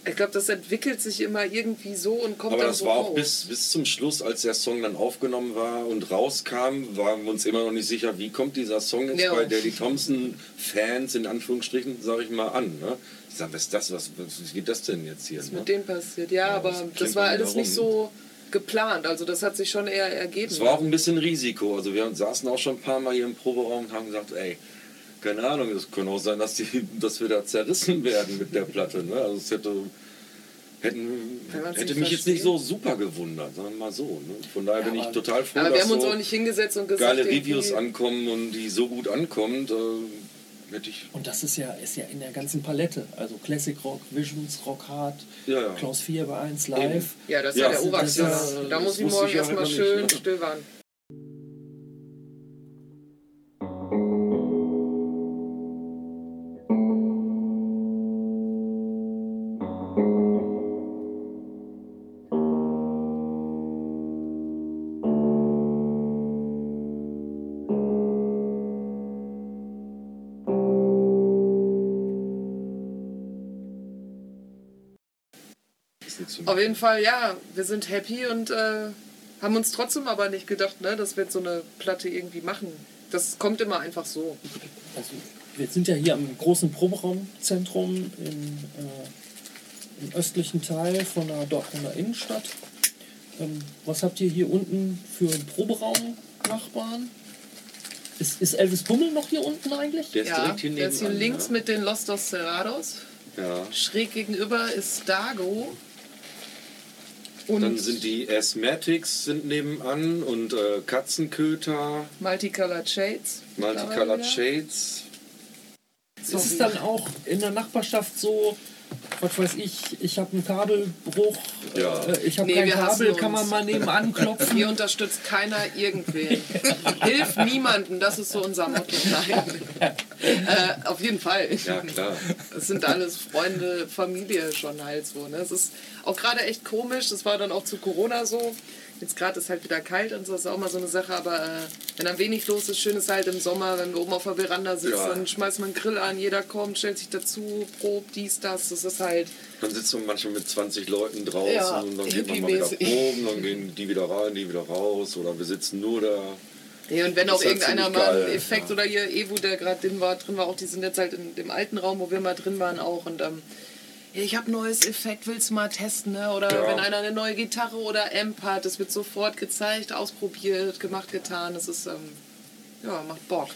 Ich glaube, das entwickelt sich immer irgendwie so und kommt Aber dann das so war auch bis, bis zum Schluss, als der Song dann aufgenommen war und rauskam, waren wir uns immer noch nicht sicher, wie kommt dieser Song jetzt ja. bei Daly Thompson Fans in Anführungsstrichen, sage ich mal, an. Ne? Ich sage, was ist das? Was, was geht das denn jetzt hier? Was ist ne? mit dem passiert? Ja, ja aber das, das war alles nicht so geplant. Also das hat sich schon eher ergeben. Es war auch ein bisschen Risiko. Also wir saßen auch schon ein paar Mal hier im Proberaum und haben gesagt, ey, keine Ahnung, es könnte auch sein, dass, die, dass wir da zerrissen werden mit der Platte. Ne? Also es hätte, hätten, hätte mich jetzt nicht so super gewundert, sagen wir mal so. Ne? Von daher ja, bin ich total froh, aber dass wir haben uns so auch nicht hingesetzt und gesagt, geile Reviews ankommen und die so gut ankommt. Äh, hätte ich und das ist ja, ist ja in der ganzen Palette. Also Classic Rock, Visions, Rock Hard, ja, ja. Klaus 4 bei 1 live. Ja, das ist ja, der Oberknaller. Da muss ich morgen erstmal schön ne? stöbern. Auf jeden Fall, ja, wir sind happy und äh, haben uns trotzdem aber nicht gedacht, ne, dass wir jetzt so eine Platte irgendwie machen. Das kommt immer einfach so. Also, wir sind ja hier am großen Proberaumzentrum im, äh, im östlichen Teil von der Dortmunder Innenstadt. Ähm, was habt ihr hier unten für einen Proberaum-Nachbarn? Ist, ist Elvis Bummel noch hier unten eigentlich? Der ist ja, direkt hier Der ist hier links ja. mit den Los Dos Cerrados. Ja. Schräg gegenüber ist Dago. Und dann sind die Asthmatics sind nebenan und äh, Katzenköter. Multicolored Shades. Multicolored Shades. ist es dann auch in der Nachbarschaft so, was weiß ich, ich habe einen Kabelbruch, Ja. äh, ich habe Nee, kein Kabel, kann man mal nebenan klopfen? Hier unterstützt keiner irgendwen. Hilft niemanden, das ist so unser Motto. Nein. äh, auf jeden Fall. Ja, klar. Es sind alles Freunde, Familie schon halt so. Ne? Es ist auch gerade echt komisch, das war dann auch zu Corona so. Jetzt gerade ist halt wieder kalt und so, das ist auch mal so eine Sache, aber äh, wenn dann wenig los ist, schön ist halt im Sommer, wenn wir oben auf der Veranda sitzen, Ja. dann schmeißt man einen Grill an, jeder kommt, stellt sich dazu, probt, dies, das, das ist halt, Dann sitzt man manchmal mit 20 Leuten draußen Ja, und dann geht man mal wieder proben, dann gehen die wieder rein, die wieder raus oder wir sitzen nur da. Ja, und wenn Das auch halt irgendeiner mal einen Effekt ja. oder hier Evo, der gerade drin war, drin war, auch die sind jetzt halt in dem alten Raum, wo wir mal drin waren auch und ähm, ja, ich habe ein neues Effekt, willst du mal testen, ne? Oder Ja. wenn einer eine neue Gitarre oder Amp hat, das wird sofort gezeigt, ausprobiert, gemacht, getan. Das ist, ähm, ja, macht Bock.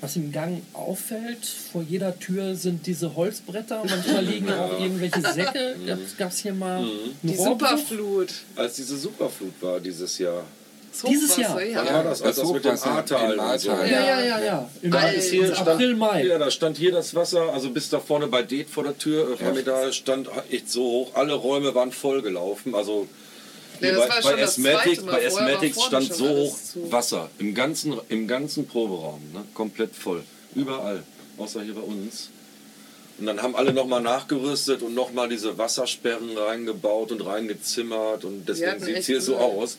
Was im Gang auffällt, vor jeder Tür sind diese Holzbretter, manchmal liegen auch irgendwelche Säcke. Gab es hier mal einen Die Rohrbruch? Superflut. Als diese Superflut war dieses Jahr. Das Dieses Jahr? Wann war das? Als das das mit dem Ahrtal so. Ja, ja, ja, ja. Im Alter. Ist hier stand, April, Mai. Ja, da stand hier das Wasser, also bis da vorne bei Det vor der Tür, äh, Rami, da stand echt so hoch, alle Räume waren vollgelaufen. Also Ja, das bei, war bei, schon das Asthmatics, bei Asthmatics stand so hoch. Wasser im ganzen, im ganzen Proberaum, ne? komplett voll. Überall, außer hier bei uns. Und dann haben alle nochmal nachgerüstet und nochmal diese Wassersperren reingebaut und reingezimmert und deswegen sieht es hier so aus.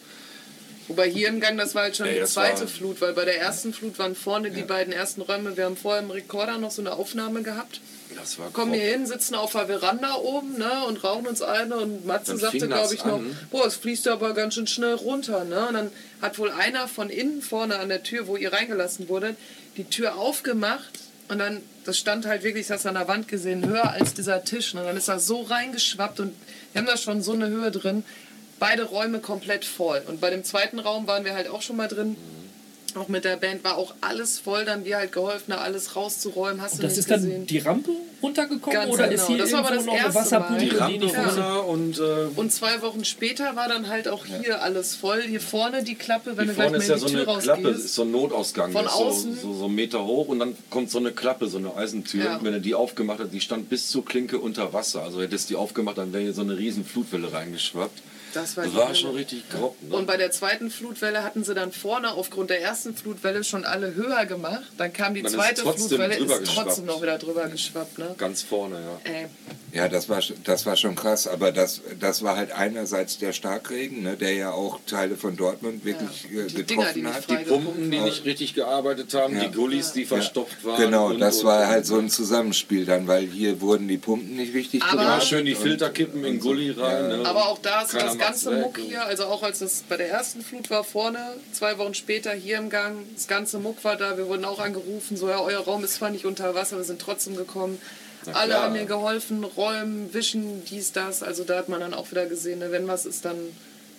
Wobei hier im Gang, das war halt schon Ey, die zweite Flut, weil bei der ersten Flut waren vorne die beiden ersten Räume. Wir haben vorher im Rekorder noch so eine Aufnahme gehabt. Das war Kommen grob. hier hin, sitzen auf der Veranda oben ne, und rauchen uns eine und Matze Dann sagte, glaube ich, noch, an. boah, es fließt ja aber ganz schön schnell runter. Ne? Und dann hat wohl einer von innen vorne an der Tür, wo ihr reingelassen wurdet, die Tür aufgemacht und dann, das stand halt wirklich, das hast du an der Wand gesehen, höher als dieser Tisch. Und dann ist das so reingeschwappt und wir haben da schon so eine Höhe drin. Beide Räume komplett voll. Und bei dem zweiten Raum waren wir halt auch schon mal drin. Auch mit der Band war auch alles voll, dann wir halt geholfen, da alles rauszuräumen. Hast du Das nicht ist dann gesehen? die Rampe runtergekommen Ganz oder genau. ist hier Das war aber irgendwo das noch erste. Wasserpumpe, Die die, Rampe nicht Ja. und äh, Und zwei Wochen später war dann halt auch hier alles voll. Hier vorne die Klappe, wenn Hier du gleich vorne mal ist in ja die so eine Klappe, ist so ein Notausgang. Von ist so, außen. So, so einen Meter hoch und dann kommt so eine Klappe, so eine Eisentür. Ja. Und wenn er die aufgemacht hat, die stand bis zur Klinke unter Wasser. Also hättest du die aufgemacht, dann wäre hier so eine riesen Flutwelle reingeschwappt. Das war, war schon richtig grob. Ne? Und bei der zweiten Flutwelle hatten sie dann vorne aufgrund der ersten Flutwelle schon alle höher gemacht. Dann kam die ist zweite trotzdem Flutwelle, ist trotzdem geschwappt. noch wieder drüber geschwappt. Ne? Ganz vorne, ja. Ey, Ja, das war, das war schon krass, aber das, das war halt einerseits der Starkregen, ne, der ja auch Teile von Dortmund wirklich Ja. äh, Die getroffen Dinger, die hat. Die Pumpen, die nicht richtig gearbeitet haben, Ja. die Gullis, die verstopft waren. Genau, und, das und, war und. halt so ein Zusammenspiel dann, weil hier wurden die Pumpen nicht richtig Aber- gemacht. schön die und- Filterkippen in Gully rein. Ne? Aber auch da ist macht's ganze. Muck hier, also auch als das bei der ersten Flut war vorne, zwei Wochen später hier im Gang, das ganze Muck war da, wir wurden auch angerufen, so ja, euer Raum ist zwar nicht unter Wasser, wir sind trotzdem gekommen. Alle haben mir geholfen, räumen, wischen, dies, das, also da hat man dann auch wieder gesehen, ne, wenn was ist, dann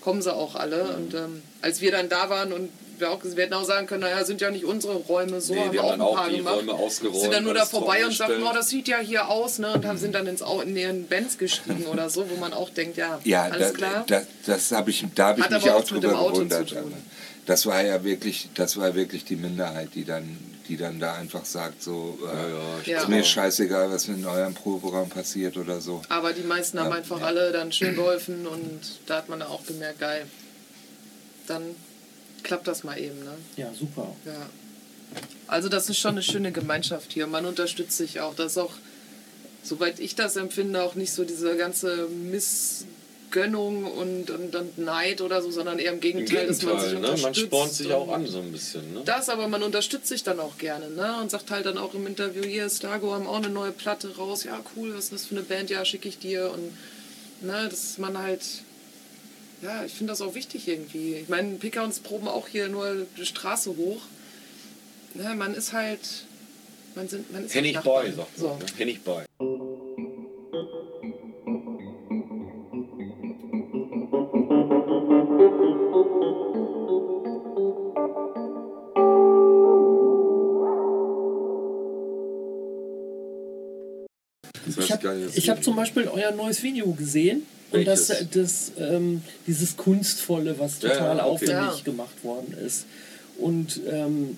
kommen sie auch alle. Mhm. Und ähm, als wir dann da waren und wir, auch, wir hätten auch sagen können, naja, sind ja nicht unsere Räume, so Nee, haben wir auch haben ein paar die gemacht. Räume ausgeräumt, sind dann nur da vorbei und sagten, oh, das sieht ja hier aus, ne? Und haben, sind dann ins in ihren Bands gestiegen oder so, wo man auch denkt, ja, Ja, alles da, klar. Da, das habe ich, da habe ich Hat mich auch mit drüber gewundert. Das war ja wirklich, das war wirklich die Minderheit, die dann, die dann da einfach sagt, so, äh, ja, Ja. ist mir scheißegal, was in eurem Proberaum passiert oder so. Aber die meisten haben Ja, einfach ja. alle dann schön geholfen und da hat man dann auch gemerkt, geil. Dann klappt das mal eben, ne? Ja, super. Ja. Also das ist schon eine schöne Gemeinschaft hier. Man unterstützt sich auch. Das ist auch, soweit ich das empfinde, auch nicht so diese ganze Missgönnung und, und, und Neid oder so, sondern eher im Im Gegenteil, dass man sich Gegenteil, ne? man unterstützt. spornt sich auch an so ein bisschen. Ne? Das, aber man unterstützt sich dann auch gerne, ne? Und sagt halt dann auch im Interview, hier, Stago haben auch eine neue Platte raus. Ja, cool, was ist das für eine Band? Ja, schicke ich dir. Und ne, dass man halt, ja, ich finde das auch wichtig irgendwie. Ich meine, Picker und proben auch hier nur die Straße hoch. Ne, man ist halt, man, sind, man ist Hennig halt Boy, sagt so. man. Ne? Hennig Boy. Das Ich habe hab zum Beispiel euer neues Video gesehen. Und das, das, ähm, dieses Kunstvolle, was total ja, okay. aufwendig Ja. gemacht worden ist. Und ähm,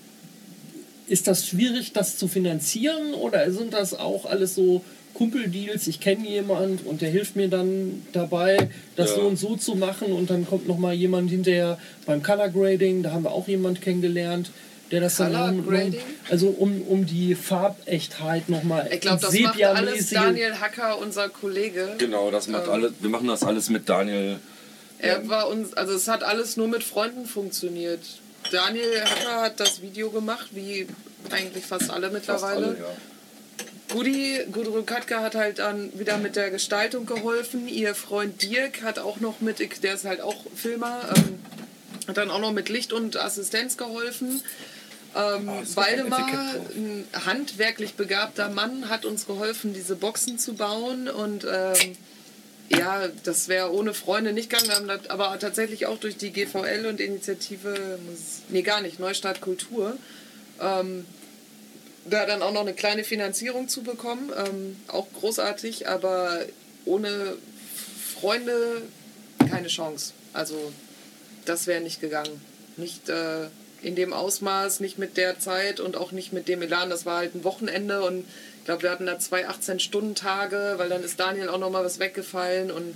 ist das schwierig, das zu finanzieren oder sind das auch alles so Kumpeldeals? Ich kenne jemand und der hilft mir dann dabei, das ja. so und so zu machen und dann kommt noch mal jemand hinterher beim Color Grading. Da haben wir auch jemand kennengelernt der das Color dann um, also um, um die Farbechtheit nochmal ich glaube das macht alles Daniel Hacker unser Kollege genau das macht ähm, alles wir machen das alles mit Daniel er war uns also es hat alles nur mit Freunden funktioniert Daniel Hacker hat das Video gemacht, wie eigentlich fast alle mittlerweile. Fast alle, ja. Gudi, Gudrun Katka hat halt dann wieder mit der Gestaltung geholfen. Ihr Freund Dirk hat auch noch mit, der ist halt auch Filmer, ähm, hat dann auch noch mit Licht und Assistenz geholfen. Ähm, oh, Waldemar, ein handwerklich begabter Mann, hat uns geholfen, diese Boxen zu bauen und ähm, ja, das wäre ohne Freunde nicht gegangen, aber tatsächlich auch durch die GVL und Initiative, nee, gar nicht, Neustart Kultur, ähm, da dann auch noch eine kleine Finanzierung zu bekommen, ähm, auch großartig, aber ohne Freunde keine Chance. Also das wäre nicht gegangen. Nicht äh, in dem Ausmaß, nicht mit der Zeit und auch nicht mit dem Elan. Das war halt ein Wochenende und ich glaube, wir hatten da zwei 18-Stunden-Tage, weil dann ist Daniel auch nochmal was weggefallen und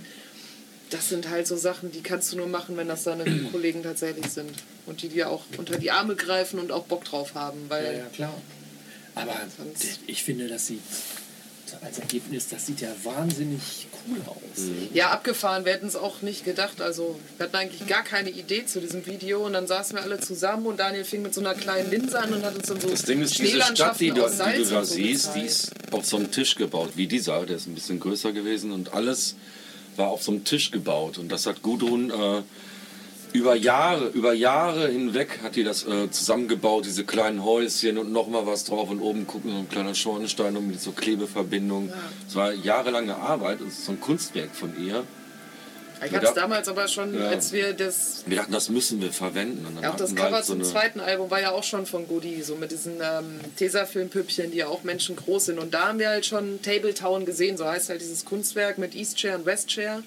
das sind halt so Sachen, die kannst du nur machen, wenn das deine Kollegen tatsächlich sind und die dir auch unter die Arme greifen und auch Bock drauf haben. Weil ja, ja klar. Aber ich finde, das sieht als Ergebnis, das sieht ja wahnsinnig cool aus. Mhm. Ja, abgefahren. Wir hätten es auch nicht gedacht. Also, wir hatten eigentlich gar keine Idee zu diesem Video und dann saßen wir alle zusammen und Daniel fing mit so einer kleinen Linse an und hat uns dann so Das Ding ist, diese Stadt, die du, die du da so siehst, die ist auf so einem Tisch gebaut, wie dieser. Der ist ein bisschen größer gewesen und alles war auf so einem Tisch gebaut. Und das hat Gudrun. Äh, über Jahre, über Jahre hinweg hat die das äh, zusammengebaut, diese kleinen Häuschen und nochmal was drauf und oben gucken so ein kleiner Schornstein und mit so Klebeverbindung. Es ja. war jahrelange Arbeit und es ist so ein Kunstwerk von ihr. Ich hatte es damals aber schon, ja. als wir das. Wir dachten, das müssen wir verwenden. ja, auch das Cover halt so zum zweiten Album war ja auch schon von Goody, so mit diesen ähm, Tesafilm-Püppchen, die ja auch menschengroß sind. Und da haben wir halt schon Table Town gesehen, so heißt halt dieses Kunstwerk mit East Chair und West Chair.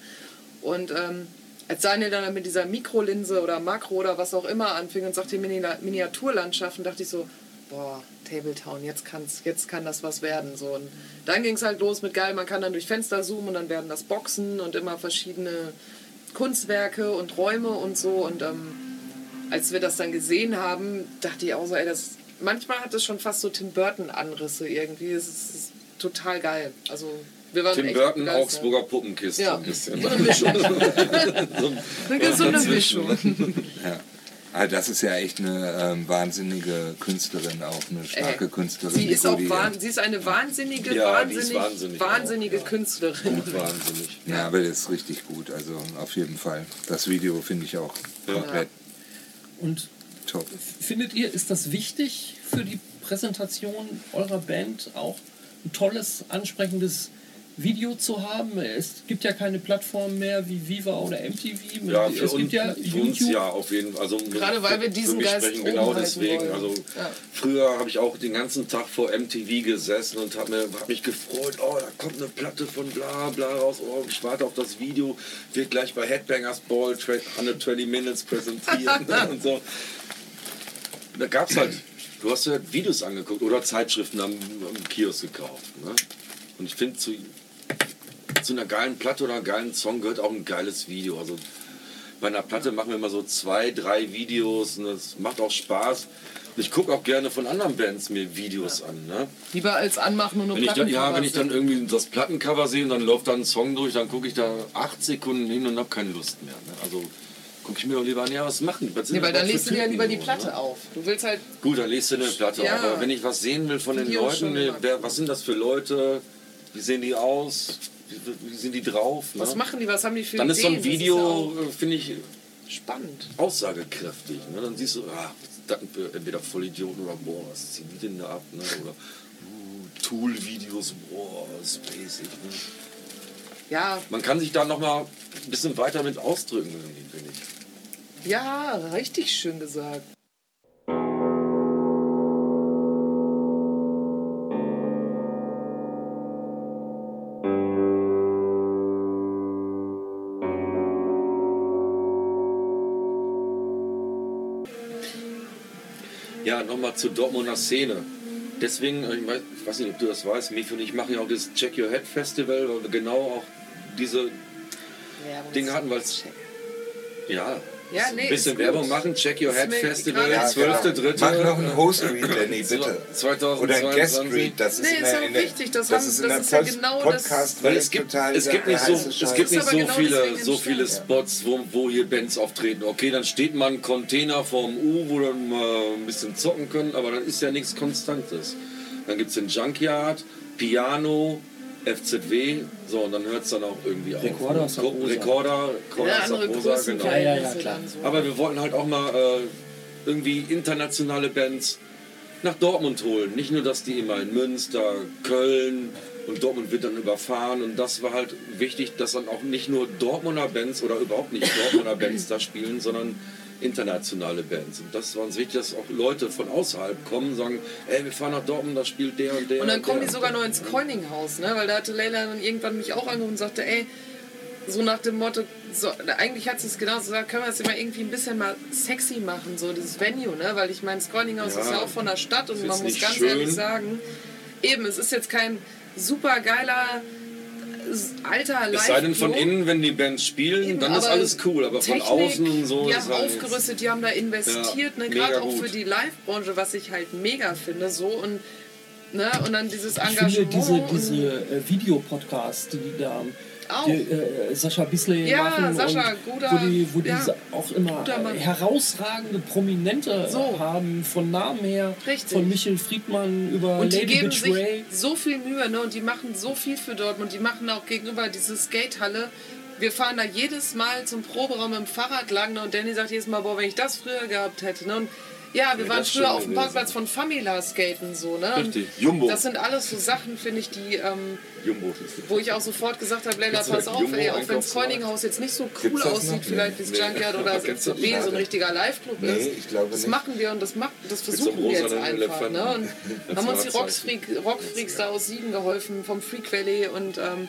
Und ähm, als Daniel dann mit dieser Mikrolinse oder Makro oder was auch immer anfing und sagte Miniaturlandschaften, dachte ich so, boah, Tabletown, jetzt, kann's, jetzt kann das was werden. So. Und dann ging es halt los mit geil, man kann dann durch Fenster zoomen und dann werden das Boxen und immer verschiedene Kunstwerke und Räume und so. Und ähm, als wir das dann gesehen haben, dachte ich auch so, ey, das, manchmal hat es schon fast so Tim Burton-Anrisse irgendwie. Es ist, ist total geil. Also Tim Burton, Augsburger Puppenkiste. Ja. Ein bisschen. So eine Mischung. eine gesunde Mischung. Ja. Also das ist ja echt eine ähm, wahnsinnige Künstlerin, auch eine starke äh, Künstlerin. Sie ist, auch sie ist eine wahnsinnige, ja, wahnsinnig, wahnsinnig wahnsinnige auch, Künstlerin. Ja. Wahnsinnig. Ja, aber das ist richtig gut. Also auf jeden Fall. Das Video finde ich auch komplett. Und top. Findet ihr, ist das wichtig für die Präsentation eurer Band auch ein tolles, ansprechendes Video zu haben. Es gibt ja keine Plattform mehr wie Viva oder MTV. Ja, für, es uns, ja für uns ja auf jeden Fall. Also Gerade weil wir diesen Geist sprechen, genau deswegen. Also ja. früher habe ich auch den ganzen Tag vor MTV gesessen und habe hab mich gefreut, oh, da kommt eine Platte von bla bla raus, oh, ich warte auf das Video, wird gleich bei Headbangers Ball 120 Minutes präsentiert und so. Da gab es halt, du hast ja Videos angeguckt oder Zeitschriften am, am Kiosk gekauft. Ne? Und ich finde, zu zu einer geilen Platte oder einem geilen Song gehört auch ein geiles Video. Also bei einer Platte machen wir immer so zwei, drei Videos und das macht auch Spaß. Ich gucke auch gerne von anderen Bands mir Videos ja. an. Ne? Lieber als anmachen und nur wenn ich dann, Ja, wenn ich dann irgendwie das Plattencover sehe und dann läuft da ein Song durch, dann gucke ich da acht Sekunden hin und habe keine Lust mehr. Ne? Also gucke ich mir doch lieber an, ja, was machen was nee, weil dann liest du dir ja lieber die Platte ne? auf. Du willst halt. Gut, dann liest du eine Platte ja. auf. Aber wenn ich was sehen will von den Leuten, wer, was sind das für Leute, wie sehen die aus, wie, sind die drauf? Ne? Was machen die, was haben die für Dann Ideen? ist so ein Video, ja finde ich, spannend. Aussagekräftig. Ne? Dann siehst du, ah, entweder Vollidioten oder boah, was ziehen die denn da ab? Ne? Oder uh, Tool-Videos, boah, spacig. Ne? Ja. Man kann sich da nochmal ein bisschen weiter mit ausdrücken, finde ich. Ja, richtig schön gesagt. Nochmal zur Dortmunder Szene. Deswegen, äh, ich weiß, ich weiß nicht, ob du das weißt, Mifi und ich machen ja auch das Check Your Head Festival, weil wir genau auch diese Dinge hatten, weil es. Ja, Ja, nee, ein bisschen Werbung machen, Check Your Head Festival, gerade- 12.3. Mach noch einen Host-Read, Danny, bitte. 2022. Oder ein Guest-Read. Das ist Nee, in ist der, auch wichtig, das das haben- ist in das ist ja genau das- Podcast Weil es gibt, total es gibt nicht so, es gibt nicht so genau viele, so viele. Spots, wo, wo hier Bands auftreten. Okay, dann steht mal ein Container vorm U, wo dann mal ein bisschen zocken können, aber dann ist ja nichts Konstantes. Dann gibt es den Junkyard, Piano, FZW, so und dann hört es dann auch irgendwie Recorder, auf. Ja, andere Saprosa, Größen genau. Ja, ja, ja, klar. Aber wir wollten halt auch mal äh, irgendwie internationale Bands nach Dortmund holen. Nicht nur, dass die immer in Münster, Köln und Dortmund wird dann überfahren. Und das war halt wichtig, dass dann auch nicht nur Dortmunder Bands oder überhaupt nicht Dortmunder Bands da spielen, sondern internationale Bands. Und das war uns wichtig, dass auch Leute von außerhalb kommen und sagen, ey, wir fahren nach Dortmund, da spielt der und der. Und dann kommen die sogar noch ins Coininghaus, ne? Weil da hatte Leila dann irgendwann mich auch angerufen und sagte, ey, so nach dem Motto, so, eigentlich hat sie es genau so gesagt, können wir das immer irgendwie ein bisschen mal sexy machen, so dieses Venue, ne? Weil ich meine, das Coininghaus Ja, ist ja auch von der Stadt und man muss ganz schön. ehrlich sagen, eben, es ist jetzt kein super geiler alter Es sei denn, von innen, wenn die Bands spielen, Eben, dann ist alles cool. Aber von Technik, außen und so Die ist haben halt aufgerüstet, die haben da investiert, Ja, ne? gerade auch für die Live-Branche, was ich halt mega finde. So und, ne? und dann dieses Ich Engagement. finde diese, diese äh, Videopodcasts, die die da Auch. die, äh, Sascha Bisley Ja, machen, Sascha, und guter- wo die, wo die ja, auch immer äh, herausragende Prominente So. haben, von Namen her, Richtig. von Michael Friedmann über Und die Lady geben Bitch sich Ray. so viel Mühe ne? und die machen so viel für Dortmund. Die machen auch gegenüber diese Skatehalle. Wir fahren da jedes Mal zum Proberaum mit dem Fahrrad lang ne? und Danny sagt jedes Mal, boah, wenn ich das früher gehabt hätte. Ne? Und ja, wir Wäre waren früher auf dem. Parkplatz von Famila skaten so. Ne? Und Richtig. Jumbo. Das sind alles so Sachen, finde ich, die ähm, Jumbo. wo ich auch sofort gesagt habe, du pass auf, ey, auch wenn das? Coininghaus jetzt nicht so cool aussieht, noch? vielleicht wie das. Junkyard oder du so, ein richtiger Live-Club Nee, ist. ich glaube das nicht. machen wir und das, macht, das versuchen wir jetzt einfach. Ne? Und haben uns die Rockfreaks da aus Siegen geholfen, vom Freak Valley und ähm,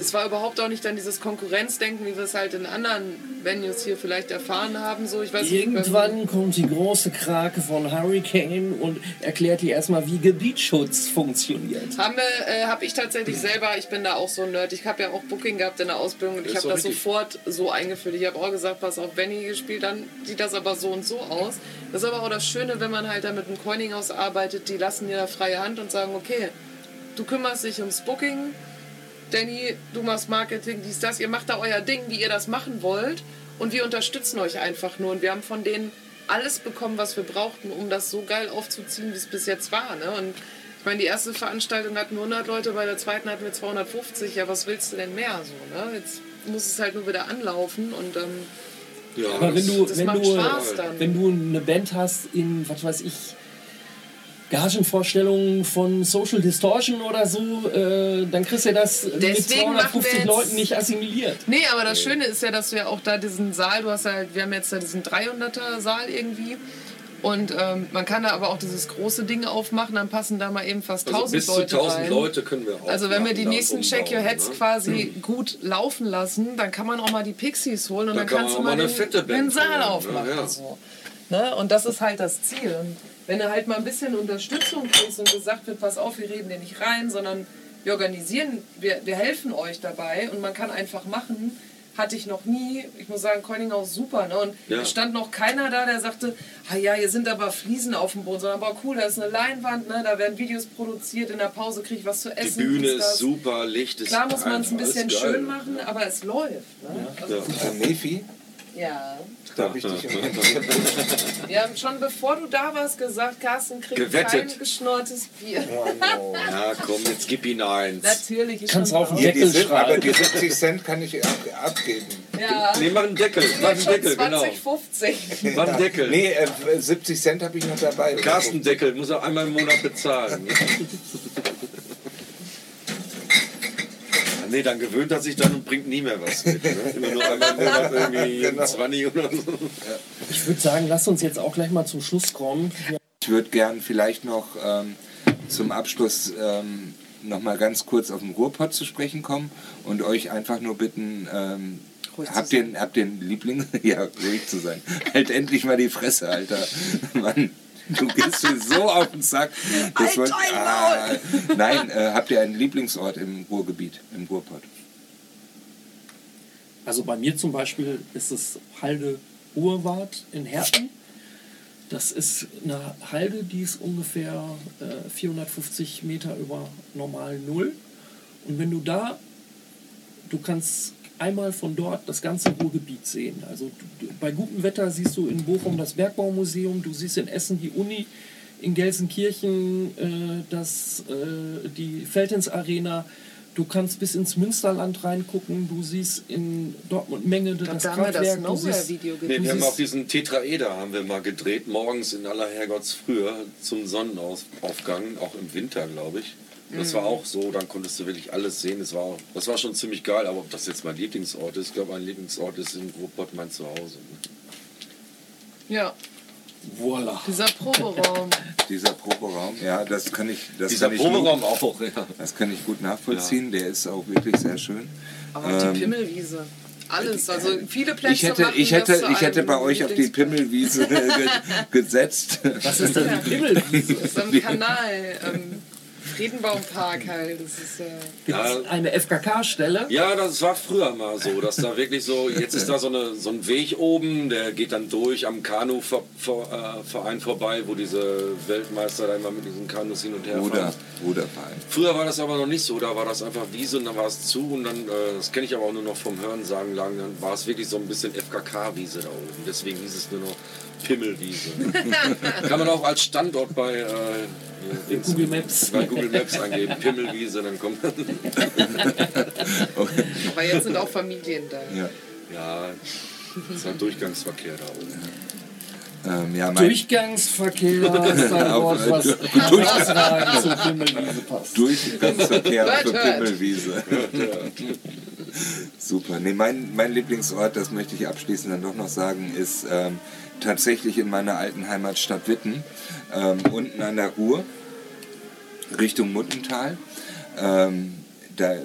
es war überhaupt auch nicht dann dieses Konkurrenzdenken, wie wir es halt in anderen Venues hier vielleicht erfahren haben. So, ich weiß nicht, Irgendwann kommt die große Krake von Hurricane und erklärt dir erstmal, wie Gebietsschutz funktioniert. Haben wir, äh, habe ich tatsächlich selber, ich bin da auch so ein Nerd, ich habe ja auch Booking gehabt in der Ausbildung und ich habe das richtig. sofort so eingeführt. Ich habe auch gesagt, pass auf, Benny gespielt, dann sieht das aber so und so aus. Das ist aber auch das Schöne, wenn man halt da mit einem Coininghaus arbeitet, die lassen dir da freie Hand und sagen, okay, du kümmerst dich ums Booking, Danny, du machst Marketing, dies, das, ihr macht da euer Ding, wie ihr das machen wollt und wir unterstützen euch einfach nur und wir haben von denen alles bekommen, was wir brauchten, um das so geil aufzuziehen, wie es bis jetzt war. Ne? Und ich meine, die erste Veranstaltung hatten 100 Leute, bei der zweiten hatten wir 250. Ja, was willst du denn mehr? So, ne? Jetzt muss es halt nur wieder anlaufen und ähm, Ja, Aber wenn das- du, das wenn macht du, Spaß dann. wenn du eine Band hast in, was weiß ich, Gagenvorstellungen von Social Distortion oder so, äh, dann kriegst du das mit Deswegen wir 250 jetzt- Leuten nicht assimiliert. Nee, aber das Schöne ist ja, dass du ja auch da diesen Saal, du hast ja halt, wir haben jetzt da diesen 300er Saal irgendwie. Und ähm, man kann da aber auch dieses große Ding aufmachen, dann passen da mal eben fast also 1000 bis zu Leute 1000 rein. Leute können wir auch. Also wenn wir die nächsten Check Your Heads ne? quasi gut laufen lassen, dann kann man auch mal die Pixies holen und Dann dann, kann kannst du mal den, den Saal holen, ne? aufmachen. Ja. So. Ne? Und das ist halt das Ziel. Wenn du halt mal ein bisschen Unterstützung kriegst und gesagt wird, pass auf, wir reden dir nicht rein, sondern wir organisieren, wir, wir helfen euch dabei und man kann einfach machen, hatte ich noch nie. Ich muss sagen, Coininghaus super. Ne? Und Ja. es stand noch keiner da, der sagte, ah ja, hier sind aber Fliesen auf dem Boden, sondern aber cool, da ist eine Leinwand, ne? da werden Videos produziert, in der Pause kriege ich was zu Die essen. Bühne dies, ist super, Licht ist Klar muss man es ein bisschen schön machen, aber es läuft. Ne? Also, Ja. Äh, Nefi, ja. darf ich dich im Wir haben schon bevor du da warst gesagt, Carsten kriegt Gewettet. kein geschnortes Bier. Ja, komm, jetzt gib ihn eins. Natürlich. Ist Kannst auf den. Ja, Deckel sind, aber die 70 Cent kann ich ab, abgeben. Ja. Nee, mach einen Deckel, mach einen Deckel, genau. 20, 50. Mach einen Deckel. Nee, äh, 70 Cent habe ich noch dabei. Carsten Deckel muss er einmal im Monat bezahlen. Nee, dann gewöhnt er sich dann und bringt nie mehr was mit. Ne? Immer nur einmal im Monat irgendwie Genau. 20 oder so. Ich würde sagen, lass uns jetzt auch gleich mal zum Schluss kommen. Ich würde gern vielleicht noch ähm, zum Abschluss ähm, noch mal ganz kurz auf den Ruhrpott zu sprechen kommen und euch einfach nur bitten, ähm, habt, ihr, habt ihr einen Liebling? ja, ruhig zu sein. halt endlich mal die Fresse, Alter. Mann. Du gehst mir so auf den Sack. Das wollt, ah, nein, äh, habt ihr einen Lieblingsort im Ruhrgebiet, im Ruhrpott? Also bei mir zum Beispiel ist es Halde Urwart in Herten. Das ist eine Halde, die ist ungefähr äh, 450 Meter über normal Null. Und wenn du da, du kannst einmal von dort das ganze Ruhrgebiet sehen. Also du, bei gutem Wetter siehst du in Bochum das Bergbaumuseum, du siehst in Essen die Uni, in Gelsenkirchen äh, das, äh, die Feldhins Arena. Du kannst bis ins Münsterland reingucken, du siehst in Dortmund Menge das da haben wir das Kraftwerk. du siehst, Nee, wir haben auch diesen Tetraeder haben wir mal gedreht, morgens in aller Herrgottsfrühe zum Sonnenaufgang, auch im Winter, glaube ich. Das war auch so, dann konntest du wirklich alles sehen. Das war, auch, das war schon ziemlich geil, aber ob das jetzt mein Lieblingsort ist, ich glaube, mein Lieblingsort ist in Ruhrpott mein Zuhause. Ja, Voila. dieser Proberaum. Dieser Proberaum, ja, das kann ich, das Dieser kann ich Proberaum auch, ja. Das kann ich gut nachvollziehen. Der ist auch wirklich sehr schön. Aber auch die Pimmelwiese. Alles, also viele Plätze Ich hätte, machen ich hätte, ich hätte bei euch auf die. Pimmelwiese ge gesetzt. Was ist denn die Himmelwiese? Das ist am Kanal. Ähm, Friedenbaumpark halt. Das ist, äh, es eine FKK-Stelle? Ja, das war früher mal so, dass da wirklich so, jetzt ist da so, eine, so ein Weg oben, der geht dann durch am Kanu-Verein vorbei, wo diese Weltmeister da immer mit diesen Kanus hin und her Ruder, fahren. Ruderverein. Früher war das aber noch nicht so, da war das einfach Wiese und dann war es zu und dann, äh, das kenne ich aber auch nur noch vom Hören sagen lang, dann war es wirklich so ein bisschen FKK-Wiese da oben. Deswegen hieß es nur noch Pimmelwiese. Kann man auch als Standort bei äh, Dings- Google Maps. Bei Google Maps eingeben, Pimmelwiese, dann kommt aber jetzt sind auch Familien da. Ja. Ja, es ist halt Durchgangsverkehr da oben. Ähm, ja, mein Durchgangsverkehr ist ein Wort, was Durch- herausragend zur Himmelwiese passt. Durchgangsverkehr hört. Pimmelwiese. Super. Nee, mein, mein Lieblingsort, das möchte ich abschließend dann doch noch sagen, ist ähm, tatsächlich in meiner alten Heimatstadt Witten, ähm, unten an der Ruhr, Richtung Muttental. Ähm, da, äh,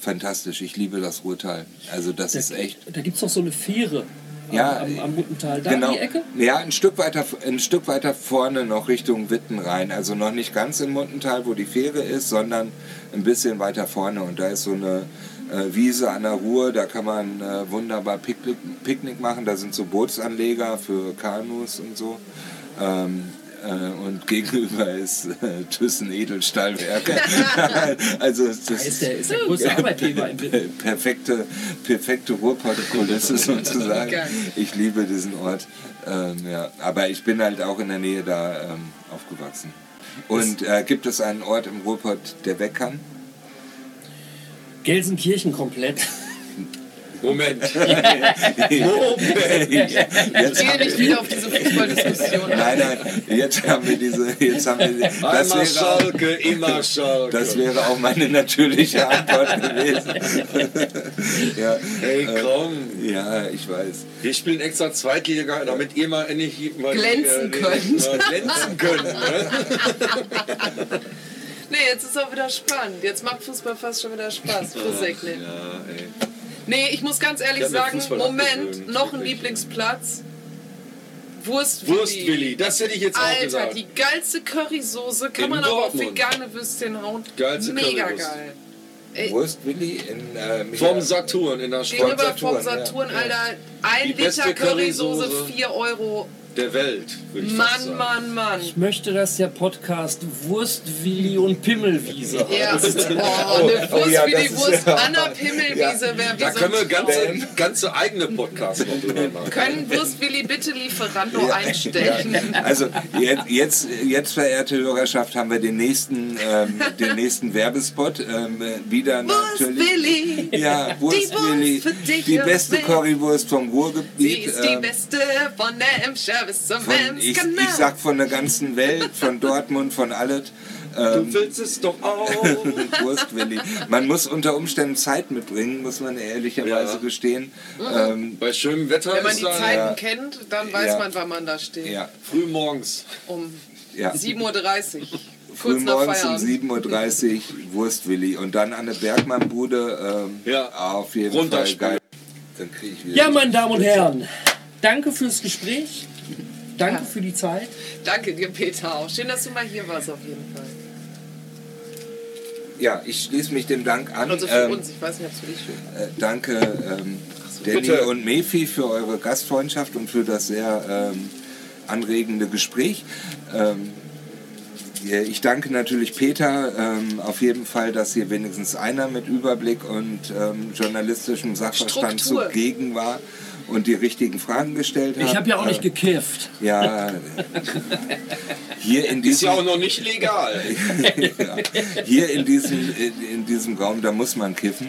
fantastisch, ich liebe das Ruhrtal. Also das ist echt Da gibt es noch so eine Fähre Ja, am, am, Muttental. Da genau. die Ecke? Ja, ein Stück, weiter, ein Stück weiter vorne noch Richtung Witten rein. Also noch nicht ganz im Muttental, wo die Fähre ist, sondern ein bisschen weiter vorne. Und da ist so eine äh, Wiese an der Ruhr, da kann man äh, wunderbar Picknick, Picknick machen. Da sind so Bootsanleger für Kanus und so. Ähm, äh, und gegenüber ist äh, Thyssen Edelstahlwerke. also das Da ist der, ist der größte Arbeitgeber in Witten. perfekte, perfekte Ruhrpott-Kulisse sozusagen. Ich liebe diesen Ort. Ähm, ja. Aber ich bin halt auch in der Nähe da ähm, aufgewachsen. Und äh, gibt es einen Ort im Ruhrpott, der weg kann? Gelsenkirchen komplett. Moment. jetzt, Ich gehe nicht wieder auf diese Fußballdiskussion. nein, nein, jetzt haben wir diese, jetzt haben wir, das Einmal wäre, auch, Schalke, immer Schalke. das wäre auch meine natürliche Antwort gewesen. ja, hey, komm. ja, ich weiß. Wir spielen extra Zweitliga, damit ihr mal endlich mal Glänzen die, könnt. Mal glänzen könnt. Ne? Nee, jetzt ist auch wieder spannend. Jetzt macht Fußball fast schon wieder Spaß. Fußsäckle. Ja, ey. Nee, ich muss ganz ehrlich sagen, Moment, noch ein. Lieblingsplatz. Wurstwilli. Wurstwilli, das hätte ich jetzt auch Alter, gesagt. die geilste Currysoße kann In man aber auf Dortmund. vegane Würstchen hauen. Geilste Mega Currywurst. geil. Ey, Wurstwilli in äh, Vom Saturn in der Gegenüber Stadt vom Saturn, ja. Alter, ein Die Liter Currysoße, Currysoße. 4 Euro. Der Welt, würde ich fast Mann, sagen. Mann, Mann. Ich möchte, dass der Podcast Wurstwilli und Pimmelwiese. Ja, oh, eine oh Wurst ja, wie das die ist Wurst ja- an der Pimmelwiese wäre wie Da können wir ganze, ganze eigene Podcasts noch drüber machen. Können Wurstwilli bitte Lieferando einstellen? Also jetzt, jetzt, jetzt, verehrte Hörerschaft, haben wir den nächsten, ähm, den nächsten Werbespot. Ähm, äh, wieder natürlich. Wurstwilli. Ja, Wurstwilli. Die Wurst für dich Die beste. Currywurst vom Sie Ruhrgebiet. ist die ähm, beste von der Emscher bis zum von, ich, Emskanal. ich sag von der ganzen Welt, von Dortmund, von alles. Du Ähm, willst es doch auch. Wurstwilli. Man muss unter Umständen Zeit mitbringen, muss man ehrlicherweise Ja. gestehen. Ähm, Bei schönem Wetter Wenn man ist die Zeiten ja. kennt, dann weiß Ja. man, wann man da steht. ja, früh morgens. Um ja. 7.30 Uhr. Frühmorgens um Feierabend. 7.30 Uhr Wurstwilli und dann an der Bergmannbude. Ähm, Ja. Auf jeden Fall geil. Dann krieg ich wieder. Ja, meine Damen und Herren, danke fürs Gespräch. Danke ja. für die Zeit. Danke dir, Peter, auch. Schön, dass du mal hier warst, auf jeden Fall. Ja, ich schließe mich dem Dank an. Also für ähm, uns, ich weiß nicht, ob es für dich schön äh, Danke, ähm, so, Danny bitte. und Mefi, für eure Gastfreundschaft und für das sehr ähm, anregende Gespräch. Ähm, ich danke natürlich Peter ähm, auf jeden Fall, dass hier wenigstens einer mit Überblick und ähm, journalistischem Sachverstand Struktur. zugegen war und die richtigen Fragen gestellt hat. Ich habe ja auch nicht gekifft. Ja. Hier in diesem, Ist ja auch noch nicht legal. ja, hier in diesem, in, in, diesem Raum, da muss man kiffen.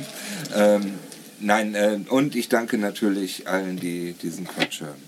Ähm, nein, äh, und ich danke natürlich allen, die diesen Quatsch hören.